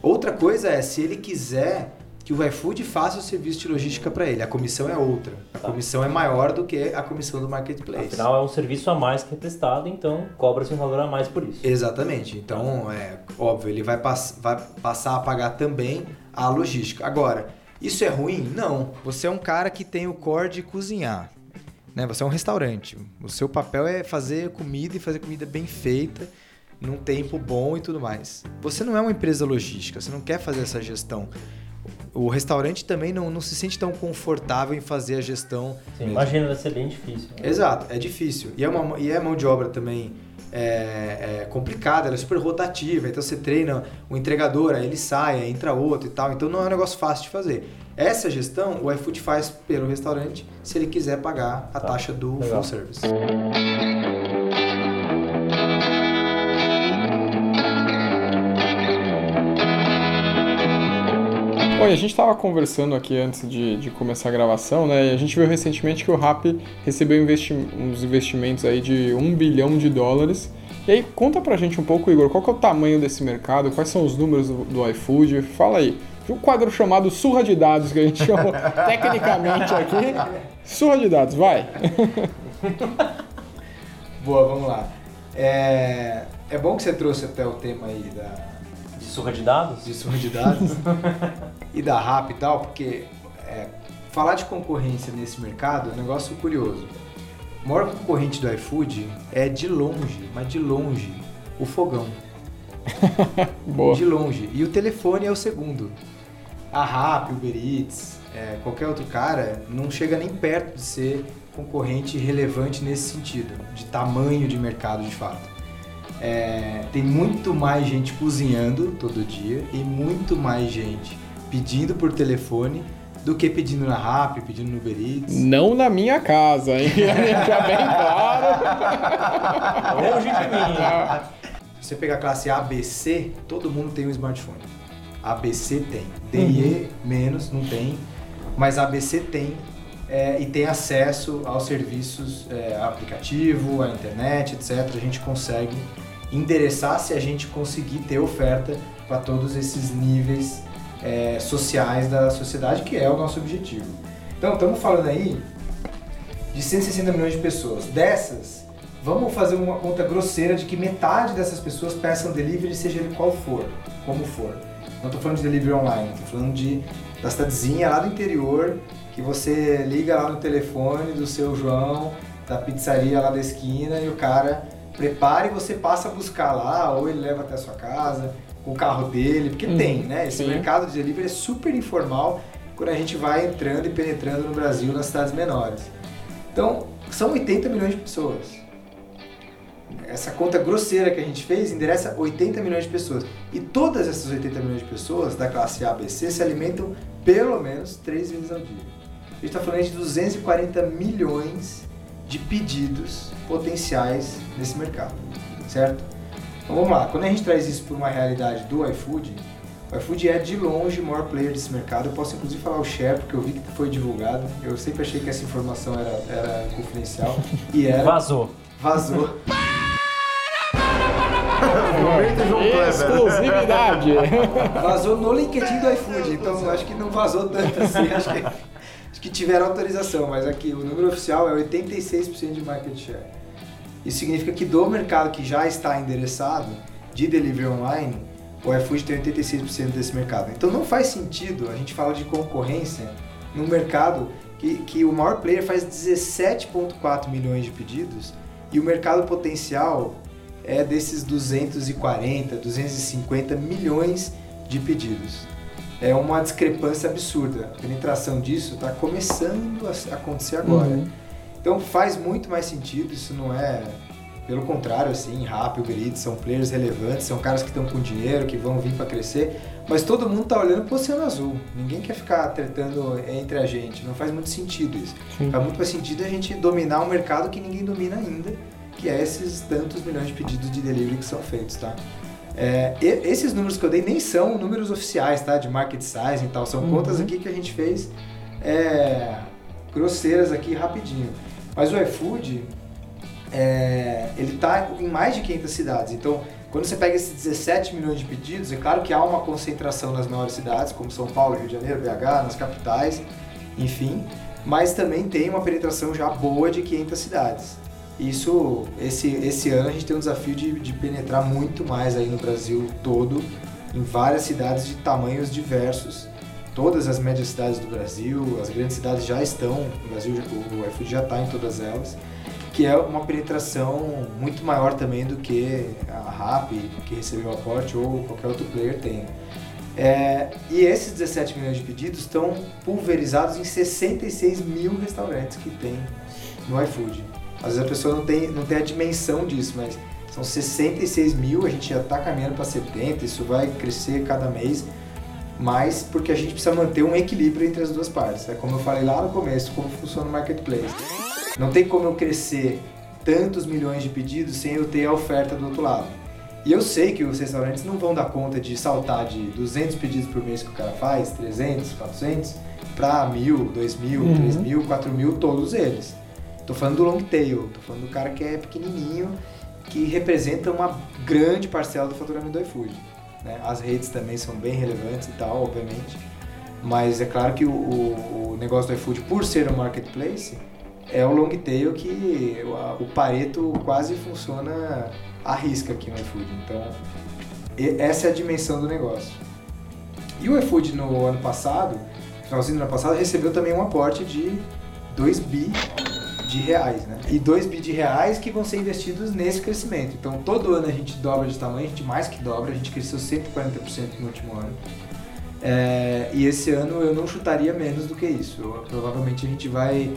Outra coisa é se ele quiser que o iFood faça o serviço de logística para ele. A comissão é outra. A Tá. comissão é maior do que a comissão do marketplace. Afinal, é um serviço a mais que é prestado, então cobra-se um valor a mais por isso. Exatamente. Então, é óbvio, ele vai, pass vai passar a pagar também a logística. Agora, isso é ruim? Não. Você é um cara que tem o core de cozinhar. Né? Você é um restaurante. O seu papel é fazer comida e fazer comida bem feita, num tempo bom e tudo mais. Você não é uma empresa logística, você não quer fazer essa gestão. O restaurante também não, não se sente tão confortável em fazer a gestão. Sim, imagina, vai ser bem difícil. né? Exato, é difícil. E é, uma, e é mão de obra também é, é complicada, ela é super rotativa. Então você treina o entregador, aí ele sai, aí entra outro e tal. Então não é um negócio fácil de fazer. Essa gestão o iFood faz pelo restaurante se ele quiser pagar a Tá, taxa do legal. full service. Bom, e a gente estava conversando aqui antes de, de começar a gravação, né? E a gente viu recentemente que o Rappi recebeu investi uns investimentos aí de um bilhão de dólares. E aí, conta pra gente um pouco, Igor, qual que é o tamanho desse mercado, quais são os números do, do iFood, fala aí. Um quadro chamado Surra de Dados, que a gente chamou tecnicamente aqui. Surra de Dados, vai. Boa, vamos lá. É, é bom que você trouxe até o tema aí da, surra de dados? de surra de dados e da RAP e tal, porque é, falar de concorrência nesse mercado é um negócio curioso. O maior concorrente do iFood é de longe, mas de longe, o fogão. Boa. De longe. E o telefone é o segundo. A RAP, o Uber Eats, é, qualquer outro cara, não chega nem perto de ser concorrente relevante nesse sentido, de tamanho de mercado de fato. É, tem muito mais gente cozinhando todo dia e muito mais gente pedindo por telefone do que pedindo na RAP, pedindo no Uber Eats. Não na minha casa, hein? Já bem claro. Longe de mim. Se você pegar a classe ABC, todo mundo tem um smartphone. ABC tem. DE menos, não tem. Mas ABC tem. é, e tem acesso aos serviços, é, aplicativo, à internet, etc. A gente consegue endereçar se a gente conseguir ter oferta para todos esses níveis é, sociais da sociedade, que é o nosso objetivo. Então, estamos falando aí de 160 milhões de pessoas. Dessas, vamos fazer uma conta grosseira de que metade dessas pessoas peçam delivery, seja ele qual for, como for. Não estou falando de delivery online, estou falando de da cidadezinha lá do interior, que você liga lá no telefone do seu João, da pizzaria lá da esquina, e o cara prepara e você passa a buscar lá, ou ele leva até a sua casa, com o carro dele, porque Uhum, tem, né? Esse sim. mercado de delivery é super informal quando a gente vai entrando e penetrando no Brasil nas cidades menores. Então, são 80 milhões de pessoas. essa conta grosseira que a gente fez endereça 80 milhões de pessoas. E todas essas 80 milhões de pessoas da classe A, B, C se alimentam pelo menos 3 vezes ao dia. A gente está falando de 240 milhões de pedidos potenciais nesse mercado, certo? Então vamos lá, quando a gente traz isso para uma realidade do iFood, o iFood é de longe o maior player desse mercado. Eu posso inclusive falar o share, porque eu vi que foi divulgado. Eu sempre achei que essa informação era, era confidencial. E era. Vazou. Vazou. Momento João. Exclusividade. Vazou no LinkedIn do iFood, então acho que não vazou tanto assim. Acho que, que tiveram autorização, mas aqui o número oficial é 86% de market share. Isso significa que do mercado que já está endereçado de delivery online, o iFood tem 86% desse mercado. Então não faz sentido a gente falar de concorrência num mercado que, que o maior player faz 17,4 milhões de pedidos e o mercado potencial é desses 240, 250 milhões de pedidos. É uma discrepância absurda. A penetração disso está começando a acontecer agora. Uhum. Então faz muito mais sentido, isso não é. Pelo contrário, assim, Uber Eats são players relevantes, são caras que estão com dinheiro, que vão vir para crescer, mas todo mundo tá olhando pro Oceano Azul. Ninguém quer ficar tretando entre a gente, não faz muito sentido isso. Sim. Faz muito mais sentido a gente dominar um mercado que ninguém domina ainda, que é esses tantos milhões de pedidos de delivery que são feitos, tá? É, esses números que eu dei nem são números oficiais, tá? De market size e tal, são contas aqui que a gente fez é, grosseiras aqui rapidinho. Mas o iFood, é, ele tá em mais de 500 cidades. Então, quando você pega esses 17 milhões de pedidos, é claro que há uma concentração nas maiores cidades, como São Paulo, Rio de Janeiro, BH, nas capitais, enfim. Mas também tem uma penetração já boa de 500 cidades. Isso, esse, esse ano a gente tem um desafio de, de penetrar muito mais aí no Brasil todo, em várias cidades de tamanhos diversos. Todas as médias cidades do Brasil, as grandes cidades já estão, no Brasil o iFood já está em todas elas, que é uma penetração muito maior também do que a Rappi, que recebeu o aporte, ou qualquer outro player tem. É, e esses 17 milhões de pedidos estão pulverizados em 66 mil restaurantes que tem no iFood. Às vezes a pessoa não tem, não tem a dimensão disso, mas são 66 mil, a gente já está caminhando para 70, isso vai crescer cada mês, mas porque a gente precisa manter um equilíbrio entre as duas partes. É como eu falei lá no começo, como funciona o marketplace. Não tem como eu crescer tantos milhões de pedidos sem eu ter a oferta do outro lado. E eu sei que os restaurantes não vão dar conta de saltar de 200 pedidos por mês que o cara faz, 300, 400, para 1.000, 2.000, Uhum. 3.000, 4.000, todos eles. Tô falando do long tail, tô falando do cara que é pequenininho, que representa uma grande parcela do faturamento do iFood. né? As redes também são bem relevantes e tal, obviamente. Mas é claro que o, o- negócio do iFood, por ser um marketplace, é o long tail que o, Pareto quase funciona à risca aqui no iFood. Então, essa é a dimensão do negócio. E o iFood no ano passado, finalzinho do ano passado, recebeu também um aporte de 2 bi de reais, né? E 2 bi de reais que vão ser investidos nesse crescimento. Então, todo ano a gente dobra de tamanho, a gente mais que dobra, a gente cresceu 140% no último ano. É, e esse ano eu não chutaria menos do que isso. Eu- provavelmente a gente vai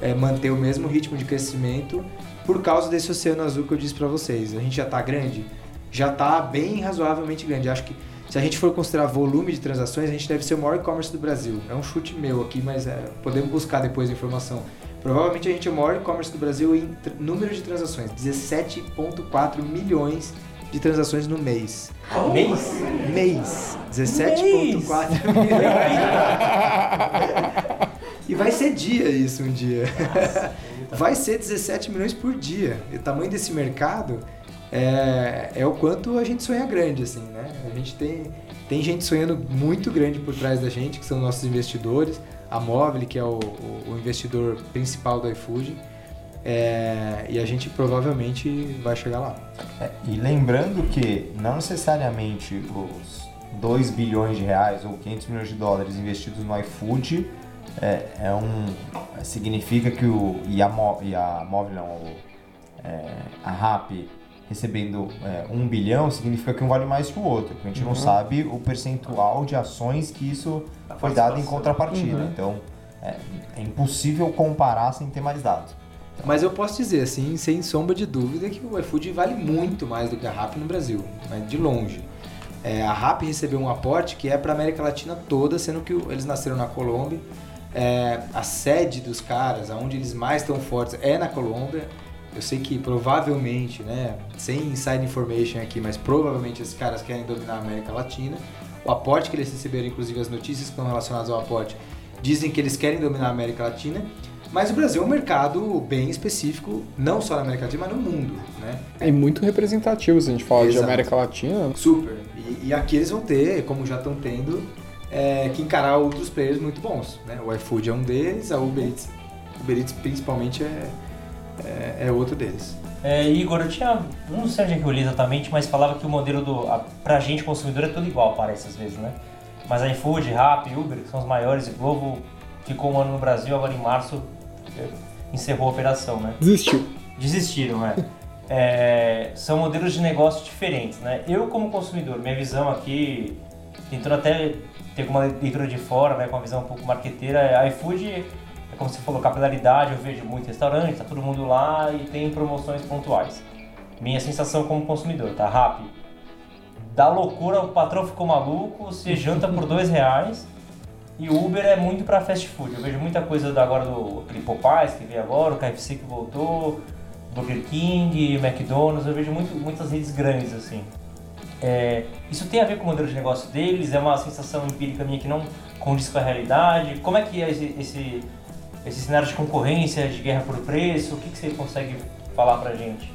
é, manter o mesmo ritmo de crescimento por causa desse oceano azul que eu disse pra vocês. A gente já tá grande? Já tá bem razoavelmente grande. Acho que se a gente for considerar volume de transações, a gente deve ser o maior e-commerce do Brasil. É um chute meu aqui, mas é, podemos buscar depois a informação. Provavelmente a gente é o maior e-commerce do Brasil em número de transações. 17,4 milhões de transações no mês. Mês? Mês. 17,4 milhões. E vai ser dia isso um dia. Vai ser 17 milhões por dia. E o tamanho desse mercado é, é o quanto a gente sonha grande, assim, né? A gente tem, tem gente sonhando muito grande por trás da gente, que são nossos investidores. A Mobile, que é o, o- investidor principal do iFood. É, e a gente provavelmente vai chegar lá. É, e lembrando que não necessariamente os 2 bilhões de reais ou 500 milhões de dólares investidos no iFood é, é um significa que o e a, Mo, e a Móvel não, o, é, a RAP recebendo é, um bilhão significa que um vale mais que o outro, a gente não sabe o percentual de ações que isso foi dado em contrapartida. Uhum. Então é, é impossível comparar sem ter mais dados. Mas eu posso dizer, assim, sem sombra de dúvida, que o iFood vale muito mais do que a Rappi no Brasil, né? de longe. É, a Rappi recebeu um aporte que é para a América Latina toda, sendo que eles nasceram na Colômbia. É, a sede dos caras, aonde eles mais estão fortes, é na Colômbia. Eu sei que provavelmente, né, sem inside information aqui, mas provavelmente esses caras querem dominar a América Latina. O aporte que eles receberam, inclusive as notícias que estão relacionadas ao aporte, dizem que eles querem dominar a América Latina. Mas o Brasil é um mercado bem específico, não só na América Latina, mas no mundo, né? É muito representativo se a gente fala de Exato. América Latina. Super. E, e aqui eles vão ter, como já estão tendo, é, que encarar outros players muito bons. Né? O iFood é um deles, a Uber Eats, Uber Eats principalmente é, é, é outro deles. É, Igor, eu tinha. Não sei onde é que eu li exatamente, mas falava que o modelo do. A, pra gente, consumidor, é tudo igual, parece às vezes, né? Mas a iFood, Rappi, Uber, que são os maiores, e Globo ficou um ano no Brasil, agora em março é, encerrou a operação, né? Desistiu. Desistiram, né? É, são modelos de negócio diferentes, né? Eu, como consumidor, minha visão aqui, tentando até ter uma leitura de fora, né, com uma visão um pouco marqueteira, a iFood, é como você falou, capilaridade, eu vejo muito restaurante, tá todo mundo lá e tem promoções pontuais. Minha sensação como consumidor, tá? Rappi, da loucura, o patrão ficou maluco, você janta por dois reais e o Uber é muito para fast food. Eu vejo muita coisa da- agora do aquele Popeyes que veio agora, o KFC que voltou, Burger King, McDonald's, eu vejo muito, muitas redes grandes assim. É, isso tem a ver com o modelo de negócio deles? É uma sensação empírica minha que não condiz com a realidade? Como é que é esse, esse, esse cenário de concorrência, de guerra por preço? O que, que você consegue falar pra gente?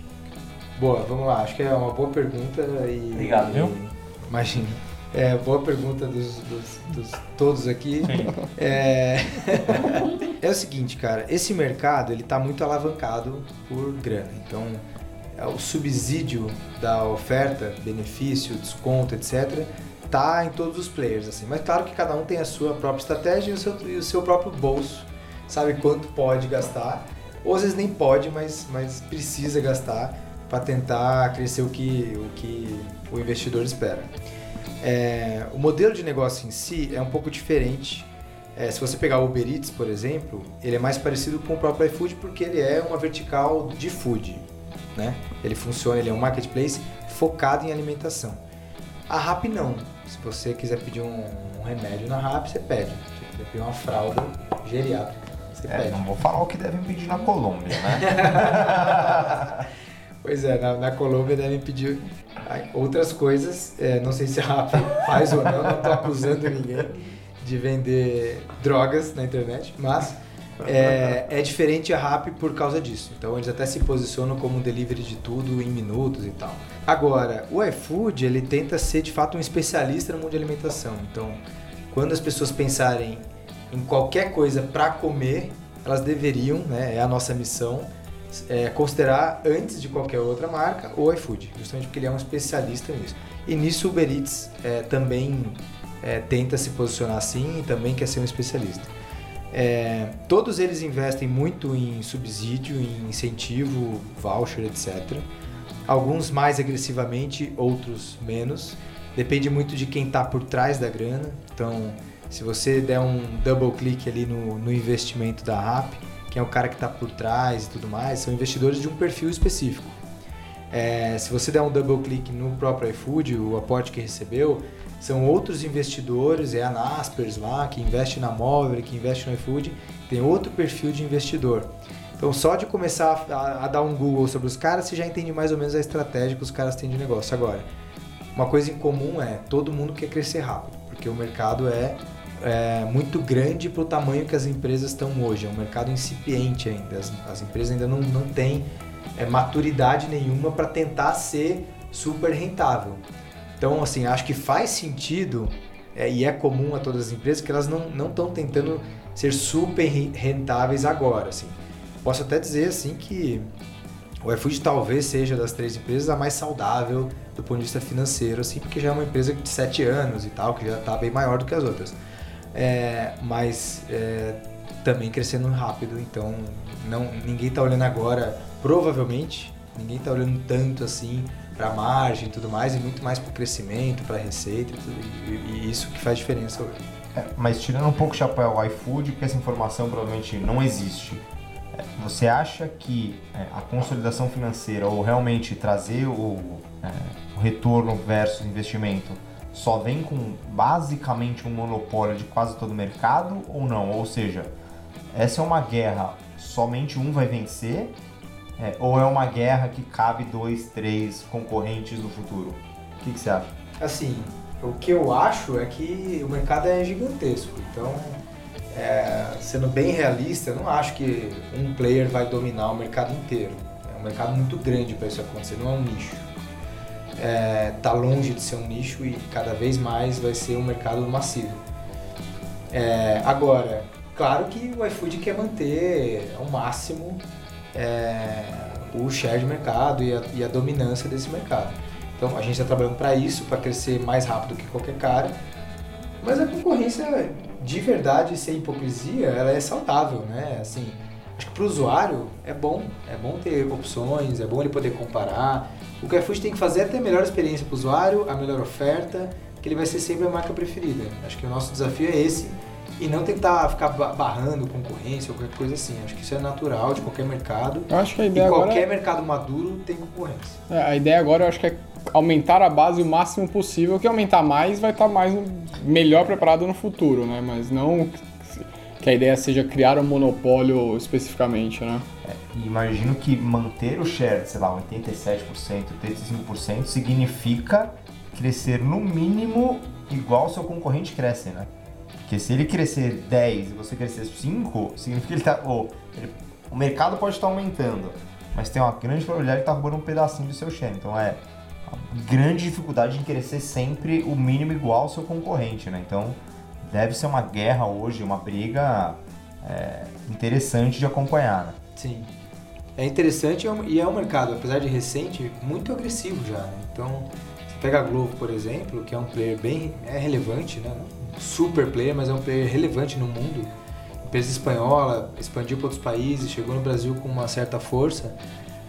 Boa, vamos lá. Acho que é uma boa pergunta e... Obrigado, viu? Imagina. É, boa pergunta dos, dos- dos todos aqui. É... é o seguinte, cara, esse mercado ele tá muito alavancado por grana. Então, é, o subsídio da oferta, benefício, desconto, etc, tá em todos os players assim. Mas claro que cada um tem a sua própria estratégia e o seu, e o seu próprio bolso, sabe quanto pode gastar. Ou às vezes nem pode, mas, mas precisa gastar para tentar crescer o que, o que o investidor espera. É, o modelo de negócio em si é um pouco diferente. É, se você pegar o Uber Eats, por exemplo, ele é mais parecido com o próprio iFood porque ele é uma vertical de food. Né? Ele funciona, ele é um marketplace focado em alimentação. A Rappi não. Se você quiser pedir um, um remédio na Rappi, você pede. Você quiser pedir uma fralda geriátrica, você É, pede. não vou falar o que devem pedir na Colômbia, né? Pois é, na, na Colômbia devem pedir outras coisas. É, não sei se a Rappi faz ou não, não estou acusando ninguém de vender drogas na internet, mas é, é diferente a Rappi por causa disso. Então eles até se posicionam como um delivery de tudo em minutos e tal. Agora, o iFood ele tenta ser de fato um especialista no mundo de alimentação. Então, quando as pessoas pensarem em qualquer coisa para comer, elas deveriam, né, é a nossa missão, é, considerar antes de qualquer outra marca o iFood, justamente porque ele é um especialista nisso. E nisso o Uber Eats é, também é, tenta se posicionar assim e também quer ser um especialista. É, todos eles investem muito em subsídio, em incentivo, voucher, etc. Alguns mais agressivamente, outros menos. Depende muito de quem está por trás da grana. Então, se você der um double click ali no, no investimento da Rappi, quem é o cara que está por trás e tudo mais, são investidores de um perfil específico. É, se você der um double click no próprio iFood, o aporte que recebeu, são outros investidores, é a Naspers lá, que investe na Móvel, que investe no iFood, tem outro perfil de investidor. Então, só de começar a, a dar um Google sobre os caras, você já entende mais ou menos a estratégia que os caras têm de negócio. Agora, uma coisa em comum é todo mundo quer crescer rápido, porque o mercado é, é muito grande para o tamanho que as empresas estão hoje. É um mercado incipiente ainda. As, as empresas ainda não, não têm é, maturidade nenhuma para tentar ser super rentável. Então, assim, acho que faz sentido é, e é comum a todas as empresas que elas não estão tentando ser super re- rentáveis agora, assim. Posso até dizer, assim, que o iFood talvez seja das três empresas a mais saudável do ponto de vista financeiro, assim, porque já é uma empresa de 7 anos e tal, que já está bem maior do que as outras. É, mas é, também crescendo rápido, então não, ninguém está olhando agora, provavelmente, ninguém está olhando tanto assim para margem e tudo mais, e muito mais para o crescimento, para receita e, tudo, e, e isso que faz diferença hoje. É, mas tirando um pouco o chapéu ao iFood, porque essa informação provavelmente não existe. é, você acha que é, a consolidação financeira ou realmente trazer o, é, o retorno versus investimento só vem com basicamente um monopólio de quase todo o mercado ou não? Ou seja, essa é uma guerra, somente um vai vencer? É, ou é uma guerra que cabe dois, três concorrentes no futuro? O que, que você acha? Assim, o que eu acho é que o mercado é gigantesco. Então, é, sendo bem realista, eu não acho que um player vai dominar o mercado inteiro. É um mercado muito grande para isso acontecer, não é um nicho. É, tá longe de ser um nicho e cada vez mais vai ser um mercado massivo. É, agora, claro que o iFood quer manter ao máximo é, o share de mercado e a, e a dominância desse mercado. Então a gente está trabalhando para isso, para crescer mais rápido que qualquer cara. Mas a concorrência, de verdade, sem hipocrisia, ela é saudável, né? Assim, acho que para o usuário é bom, é bom ter opções, é bom ele poder comparar. O que o iFood tem que fazer é ter a melhor experiência para o usuário, a melhor oferta, que ele vai ser sempre a marca preferida. Acho que o nosso desafio é esse e não tentar ficar ba- barrando concorrência ou qualquer coisa assim. Acho que isso é natural de qualquer mercado. Eu acho que a E ideia agora. qualquer mercado maduro tem concorrência. É, a ideia agora eu acho que é aumentar a base o máximo possível, que aumentar mais vai estar mais melhor preparado no futuro, né? Mas não que a ideia seja criar um monopólio especificamente, né? E imagino que manter o share, sei lá, 87%, 85% significa crescer no mínimo igual seu concorrente cresce, né? Porque se ele crescer 10 e você crescer 5, significa que ele tá. ou, ele- o mercado pode estar aumentando, mas tem uma grande probabilidade de estar roubando um pedacinho do seu share. Então é grande dificuldade em crescer sempre o mínimo igual ao seu concorrente, né? Então deve ser uma guerra hoje, uma briga é, interessante de acompanhar, né? Sim. É interessante e é um- é mercado, apesar de recente, muito agressivo já. né? Então, você pega a Globo, por exemplo, que é um player bem é relevante, né? Super player, mas é um player relevante no mundo. Empresa espanhola, expandiu para outros países, chegou no Brasil com uma certa força.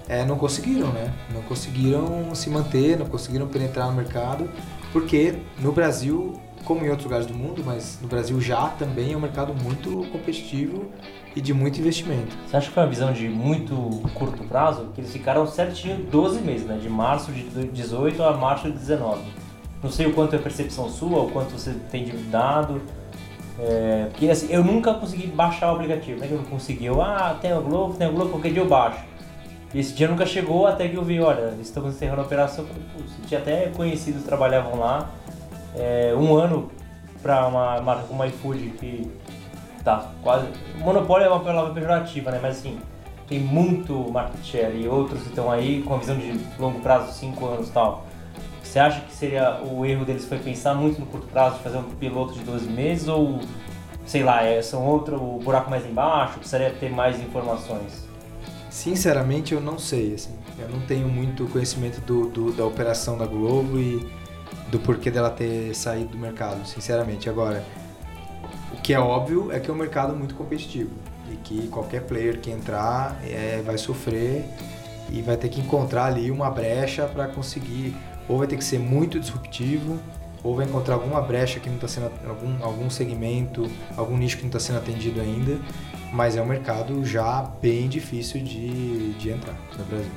É, não conseguiram, né? Não conseguiram se manter, não conseguiram penetrar no mercado, porque no Brasil, como em outros lugares do mundo, mas no Brasil já também é um mercado muito competitivo e de muito investimento. Você acha que foi uma visão de muito curto prazo? Que eles ficaram certinho 12 meses, né? De março de 18 a março de 19. Não sei o quanto é percepção sua, o quanto você tem de dado. É, porque assim, eu nunca consegui baixar o aplicativo, né? Que eu não consegui. Eu, ah, tem o Globo, tem o Globo, qualquer dia eu baixo. E esse dia nunca chegou até que eu vi, olha, estão encerrando a operação. Tinha até conhecidos trabalhavam lá. É, um ano para uma marca como iFood que tá quase. Monopólio é uma palavra pejorativa, né? Mas assim, tem muito market share e outros que estão aí com a visão de longo prazo, 5 anos e tal. Você acha que seria o erro deles foi pensar muito no curto prazo, de fazer um piloto de 12 meses ou sei lá, é, são outro o buraco mais embaixo, precisaria ter mais informações? Sinceramente, eu não sei, assim. Eu não tenho muito conhecimento do, do- da operação da Globo e do porquê dela ter saído do mercado, sinceramente. Agora, o que é óbvio é que é um mercado muito competitivo e que qualquer player que entrar é, vai sofrer e vai ter que encontrar ali uma brecha para conseguir, ou vai ter que ser muito disruptivo, ou vai encontrar alguma brecha que não está sendo algum algum segmento, algum nicho que não está sendo atendido ainda, mas é um mercado já bem difícil de, de entrar no Brasil.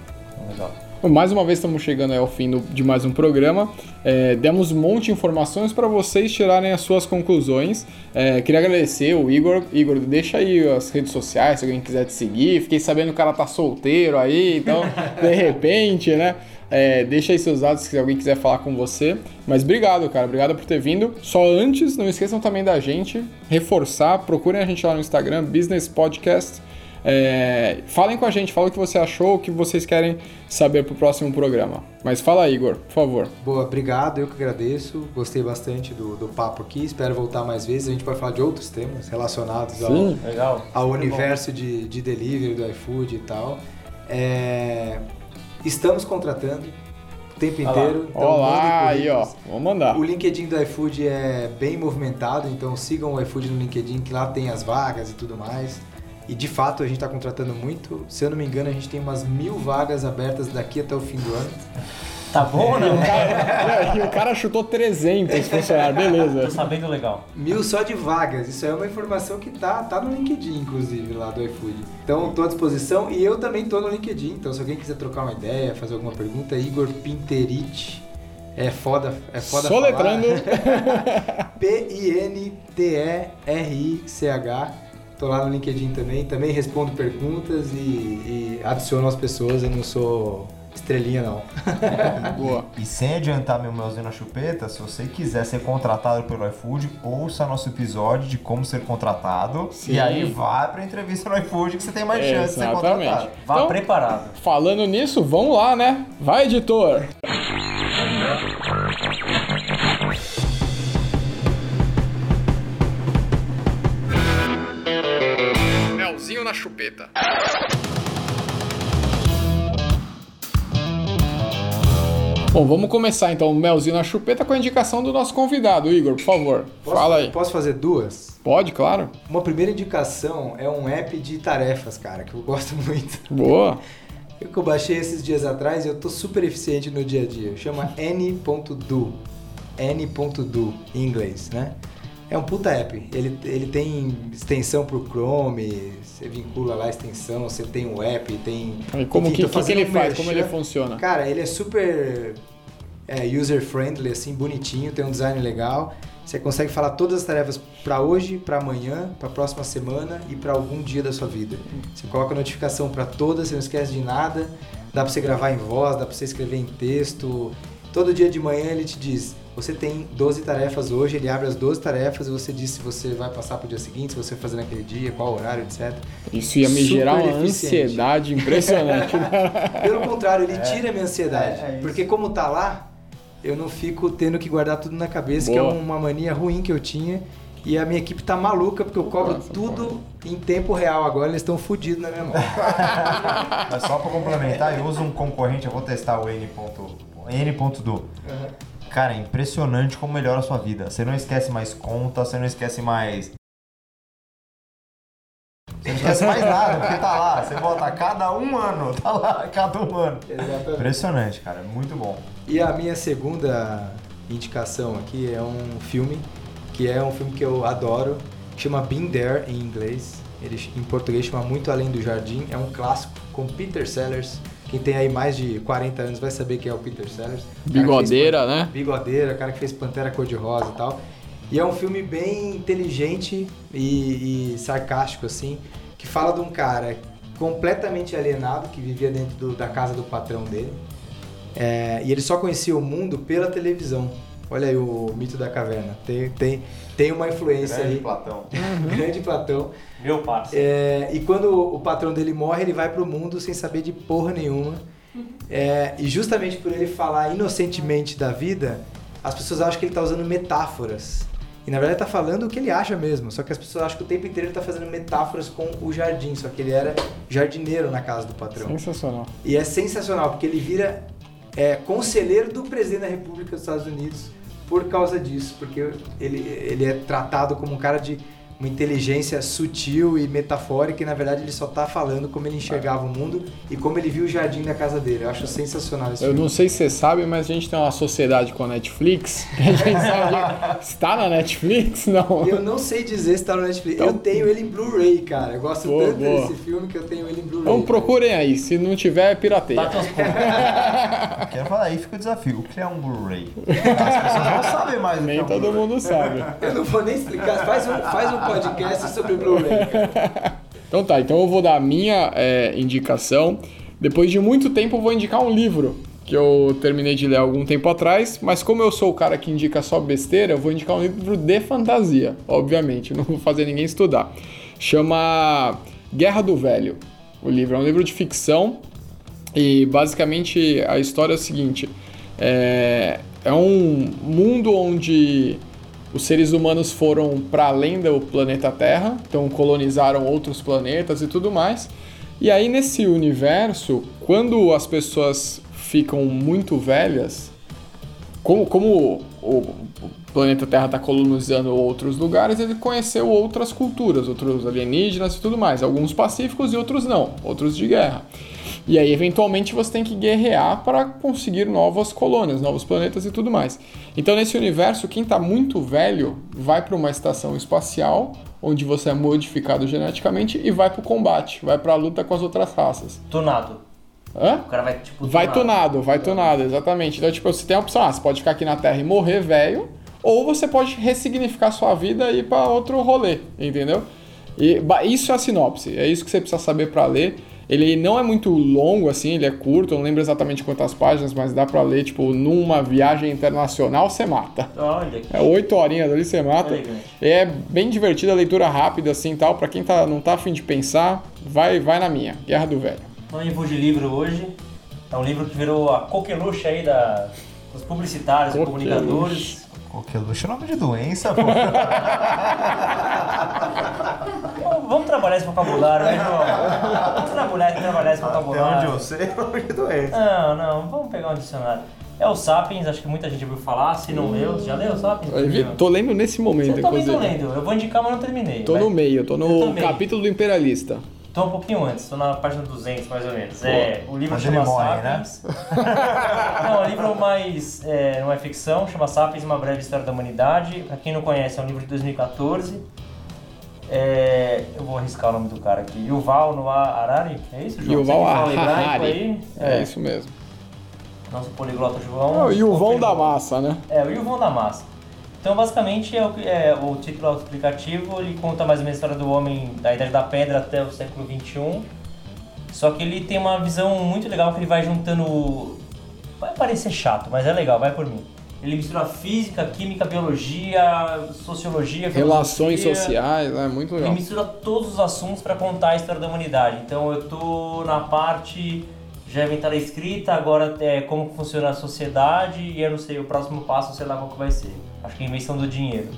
Legal. Bom, Mais uma vez estamos chegando ao fim do- de mais um programa. É, demos um monte de informações para vocês tirarem as suas conclusões. É, queria agradecer o Igor. Igor, deixa aí as redes sociais se alguém quiser te seguir. Fiquei sabendo que o cara tá solteiro aí, então de repente, né? É, deixa aí seus dados se alguém quiser falar com você. Mas obrigado, cara. Obrigado por ter vindo. Só antes, não esqueçam também da gente reforçar. Procurem a gente lá no Instagram, Business Podcast. É, falem com a gente, fala o que você achou, o que vocês querem saber pro próximo programa. Mas fala aí, Igor, por favor. Boa, obrigado, eu que agradeço. Gostei bastante do, do papo aqui. Espero voltar mais vezes. A gente pode falar de outros temas relacionados ao, Sim. Legal. ao Muito bom. universo de, de delivery do iFood e tal. É, estamos contratando o tempo Olha lá. inteiro. então Olá, aí, ó. Vamos mandar. O LinkedIn do iFood é bem movimentado, então sigam o iFood no LinkedIn, que lá tem as vagas e tudo mais. E de fato a gente está contratando muito. Se eu não me engano, a gente tem umas mil vagas abertas daqui até o fim do ano. Tá bom ou não? Cara, e o cara chutou 300 funcionários, Tô beleza. sabendo legal. Mil só de vagas. Isso é uma informação que tá, tá no LinkedIn, inclusive, lá do iFood. Então, tô à disposição e eu também tô no LinkedIn. Então, se alguém quiser trocar uma ideia, fazer alguma pergunta, Igor Pinterich. É foda, é foda Soletrando. P-I-N-T-E-R-I-C-H. Tô lá no LinkedIn também. Também respondo perguntas e, e adiciono as pessoas. Eu não sou estrelinha, não. Boa. E sem adiantar meu melzinho na chupeta, se você quiser ser contratado pelo iFood, ouça nosso episódio de como ser contratado. Sim. E aí vai pra entrevista no iFood que você tem mais chance de ser Exatamente. contratado. Vá Então- preparado. Falando nisso, vamos lá, né? Vai, editor! Chupeta. Bom, vamos começar então o Melzinho na chupeta com a indicação do nosso convidado, Igor, por favor. Posso- Fala aí. Posso fazer duas? Pode, claro. Uma primeira indicação é um app de tarefas, cara, que eu gosto muito. Boa. Eu que eu baixei esses dias atrás e eu tô super eficiente no dia a dia. Chama N.do. N.do em inglês, né? É um puta app. Ele, ele tem extensão pro Chrome, você vincula lá a extensão, você tem o app, tem. E como Enfim, que, que, ele um faz? Como ele funciona? Cara, ele é super é, user-friendly, assim, bonitinho, tem um design legal. Você consegue falar todas as tarefas para hoje, para amanhã, para próxima semana e para algum dia da sua vida. Você coloca notificação para todas, você não esquece de nada. Dá para você gravar em voz, dá para você escrever em texto. Todo dia de manhã ele te diz: você tem 12 tarefas hoje, ele abre as 12 tarefas e você diz se você vai passar para o dia seguinte, se você vai fazer naquele dia, qual horário, etc. Isso ia me Super gerar uma eficiente. ansiedade impressionante. né? Pelo contrário, ele tira a minha ansiedade. É, é porque como tá lá, eu não fico tendo que guardar tudo na cabeça, Boa. que é uma mania ruim que eu tinha. E a minha equipe tá maluca, porque eu cobro Nossa, tudo em tempo real. Agora eles estão fodidos na minha mão. Mas só pra complementar, eu uso um concorrente, eu vou testar o N. N.do. Cara, é impressionante como melhora a sua vida. Você não esquece mais conta, você não esquece mais. Você não esquece mais nada, porque tá lá. Você bota a cada um ano, tá lá, cada um ano. Exatamente. Impressionante, cara, é muito bom. E a minha segunda indicação aqui é um filme, que é um filme que eu adoro, chama Been There em inglês. Ele em português chama Muito Além do Jardim. É um clássico com Peter Sellers. Quem tem aí mais de 40 anos vai saber quem é o Peter Sellers. Fez Bigodeira, né? Bigodeira, o cara que fez Pantera Cor-de-Rosa e tal. E é um filme bem inteligente e, e sarcástico, assim, que fala de um cara completamente alienado, que vivia dentro do- da casa do patrão dele. É, e ele só conhecia o mundo pela televisão. Olha aí o mito da caverna. Tem, tem, tem uma influência aí. Platão. Grande Platão. Meu parceiro. É, e quando o patrão dele morre, ele vai pro mundo sem saber de porra nenhuma. É, e justamente por ele falar inocentemente da vida, as pessoas acham que ele tá usando metáforas. E na verdade ele tá falando o que ele acha mesmo. Só que as pessoas acham que o tempo inteiro ele tá fazendo metáforas com o jardim. Só que ele era jardineiro na casa do patrão. Sensacional. E é sensacional, porque ele vira é, conselheiro do presidente da República dos Estados Unidos por causa disso, porque ele, ele é tratado como um cara de uma inteligência sutil e metafórica, e na verdade ele só tá falando como ele enxergava o mundo e como ele viu o jardim da casa dele. Eu acho sensacional esse Eu filme. não sei se você sabe, mas a gente tem uma sociedade com a Netflix. A gente sabe. Está na Netflix? Não. Eu não sei dizer se tá no Netflix. Então- Eu tenho ele em Blu-ray, cara. Eu gosto Boa, tanto boa. desse filme que eu tenho ele em Blu-ray. Então procurem aí. Se não tiver, pirateia. Bate uns pontos. Quero falar aí, fica o desafio. O que é um Blu-ray? As pessoas não sabem mais o que é Nem um todo mundo sabe. Eu não vou nem explicar. Faz um, faz um podcast sobre Blu-ray. Então tá, então eu vou dar a minha é, indicação. Depois de muito tempo, eu vou indicar um livro que eu terminei de ler algum tempo atrás, mas como eu sou o cara que indica só besteira, eu vou indicar um livro de fantasia, obviamente, não vou fazer ninguém estudar. Chama Guerra do Velho. O livro é um livro de ficção e basicamente a história é a seguinte: é, é um mundo onde os seres humanos foram para além do planeta Terra, então colonizaram outros planetas e tudo mais. E aí nesse universo, quando as pessoas ficam muito velhas, como, como o planeta Terra está colonizando outros lugares, ele conheceu outras culturas, outros alienígenas e tudo mais, alguns pacíficos e outros não, outros de guerra. E aí, eventualmente, você tem que guerrear para conseguir novas colônias, novos planetas e tudo mais. Então, nesse universo, quem está muito velho vai para uma estação espacial, onde você é modificado geneticamente, e vai para o combate, vai para a luta com as outras raças. Tunado. Hã? O cara vai, tipo, Vai tunado, vai tunado, exatamente. Então, tipo, você tem a opção, ah, você pode ficar aqui na Terra e morrer velho, ou você pode ressignificar sua vida e ir pra outro rolê, entendeu? E isso é a sinopse, é isso que você precisa saber pra ler. Ele não é muito longo, assim, ele é curto, eu não lembro exatamente quantas páginas, mas dá pra ler, tipo, numa viagem internacional você mata. Olha que É oito horinhas ali você mata. É bem divertida, a leitura rápida, assim, tal. Pra quem tá, não tá afim de pensar, vai, vai na minha, Guerra do Velho. Não vou de livro hoje. É um livro que virou a coqueluche aí da, dos publicitários e Coqueluche. comunicadores. Coqueluche é nome de doença, pô. Bom, Vamos trabalhar esse vocabulário, né, João? Vamos trabalhar, trabalhar esse Até onde vocabulário. eu sei, é nome de doença. Não, não, vamos pegar um dicionário. É o Sapiens, acho que muita gente ouviu falar, se não leu. Já leu o Sapiens? Eu vi- Tô lendo nesse momento, Eu também tô lendo, eu vou indicar, mas não terminei. Tô vai. no meio, tô Eu no capítulo do Imperialista. Tô um pouquinho antes, tô na página 200 mais ou menos. É, o livro Mas chama morre, né? Sapiens. não, é um livro mais. É, não é ficção, chama Sapiens Uma Breve História da Humanidade. Pra quem não conhece, é um livro de 2014. É, eu vou arriscar o nome do cara aqui. Yuval Noah Harari? É isso, João? Yuval Harari. aí? É, isso mesmo. Nosso poliglota João. É, e o vão da massa, né? É, o Yuvon da Massa. Então, basicamente, é o, é, o título autoexplicativo, ele conta mais ou menos a história do homem da Idade da Pedra até o século XXI. Só que ele tem uma visão muito legal que ele vai juntando... Vai parecer chato, mas é legal, vai por mim. Ele mistura física, química, biologia, sociologia, Relações sociais, é muito Ele legal. mistura todos os assuntos para contar a história da humanidade. Então eu tô na parte já inventar a escrita, agora é como funciona a sociedade e eu não sei, o próximo passo, sei lá qual que vai ser. Acho que a invenção do dinheiro.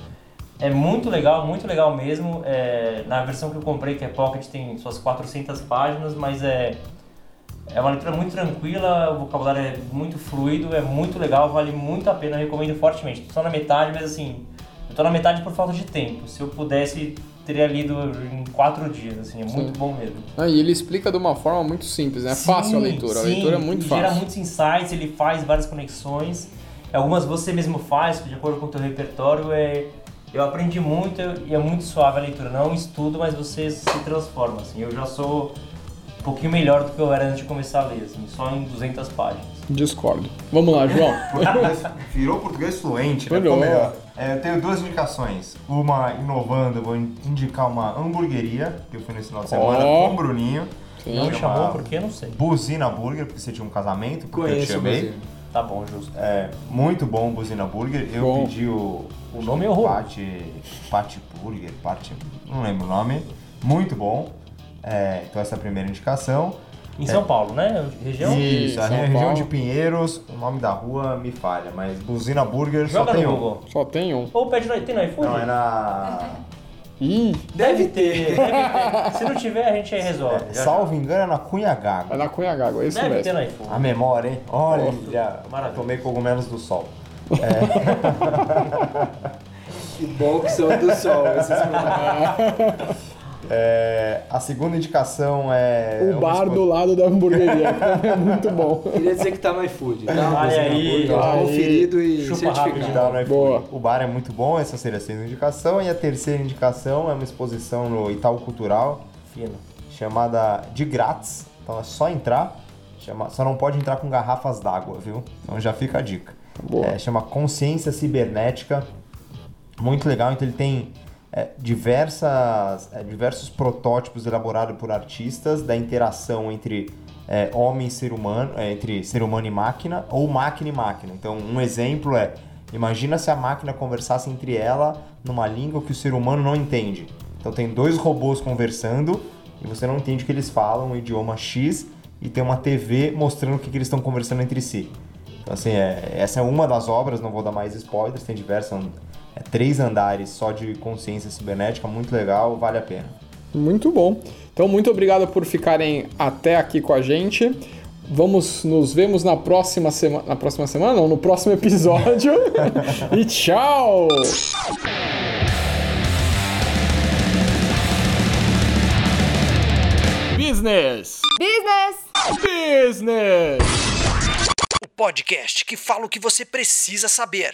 É muito legal, muito legal mesmo. É, na versão que eu comprei, que é Pocket, tem suas 400 páginas, mas é, é uma leitura muito tranquila, o vocabulário é muito fluido, é muito legal, vale muito a pena, recomendo fortemente. Só na metade, mas assim, eu tô na metade por falta de tempo. Se eu pudesse, teria lido em quatro dias, assim, é muito bom mesmo. Ah, e ele explica de uma forma muito simples, né? É fácil a Sim, leitura. A sim, leitura é muito ele fácil. Gera muitos insights, ele faz várias conexões. Algumas você mesmo faz, de acordo com o teu repertório. É, eu aprendi muito e é muito suave a leitura. Não é um estudo, mas você se transforma. Assim. Eu já sou um pouquinho melhor do que eu era antes de começar a ler, assim, só em 200 páginas. Discordo. Vamos lá, João. Virou português fluente, né? Virou. Melhor. É, eu tenho duas indicações. Uma inovando, eu vou indicar uma hamburgueria, que eu fui nesse final de semana Ó. com o Bruninho. Sim. Não me chamou porque eu não sei. Buzina Burger, porque você tinha um casamento, porque eu te Conheço chamei. Tá bom, justo. É, muito bom o Buzina Burger. Eu Bom. pedi o. O nome é horroroso. Pate, Pate Burger, Pate, não lembro o nome. Muito bom. É, então essa é a primeira indicação. Em São Paulo, né? Região? Isso, a São região Paulo. de Pinheiros, o nome da rua me falha, mas Buzina Burger Joga só tem no um. Google. Só tem um. Ou pede no, tem no iFood? Não, é na. Ih, Deve ter, deve ter. Se não tiver, a gente aí resolve. É, Já- salvo engano, é na Cunha Gago. é na Cunha Gago, é isso Deve ter mesmo. no iFood. A memória, hein? Olha, Maravilha. tomei cogumelos do sol. Que bom que são do sol esses produtos. É, a segunda indicação é. O bar do lado da hamburgueria, é muito bom. Queria dizer que tá no iFood. Tá? Olha Cozinha aí, hambúrguer, aí. conferido e Chupa certificado. no iFood. Boa. O bar é muito bom, essa seria a segunda indicação. E a terceira indicação é uma exposição no Itaú Cultural Fino. chamada De Grátis. Então é só entrar. Chama, só não pode entrar com garrafas d'água, viu? Então já fica a dica. Boa. É, chama Consciência Cibernética. Muito legal. Então ele tem é, diversas, é, diversos protótipos elaborados por artistas da interação entre é, homem e ser humano, é, entre ser humano e máquina, ou máquina e máquina. Então um exemplo é, imagina se a máquina conversasse entre ela numa língua que o ser humano não entende. Então tem dois robôs conversando e você não entende o que eles falam, um idioma X, e tem uma TV mostrando o que, que eles estão conversando entre si. Então, assim, é, essa é uma das obras, não vou dar mais spoilers, tem diversas, é, três andares só de consciência cibernética, muito legal, vale a pena. Muito bom. Então, muito obrigado por ficarem até aqui com a gente. Vamos nos vemos na próxima semana. Na próxima semana? Não, no próximo episódio. e tchau! Business! Business! Business! O podcast que fala o que você precisa saber.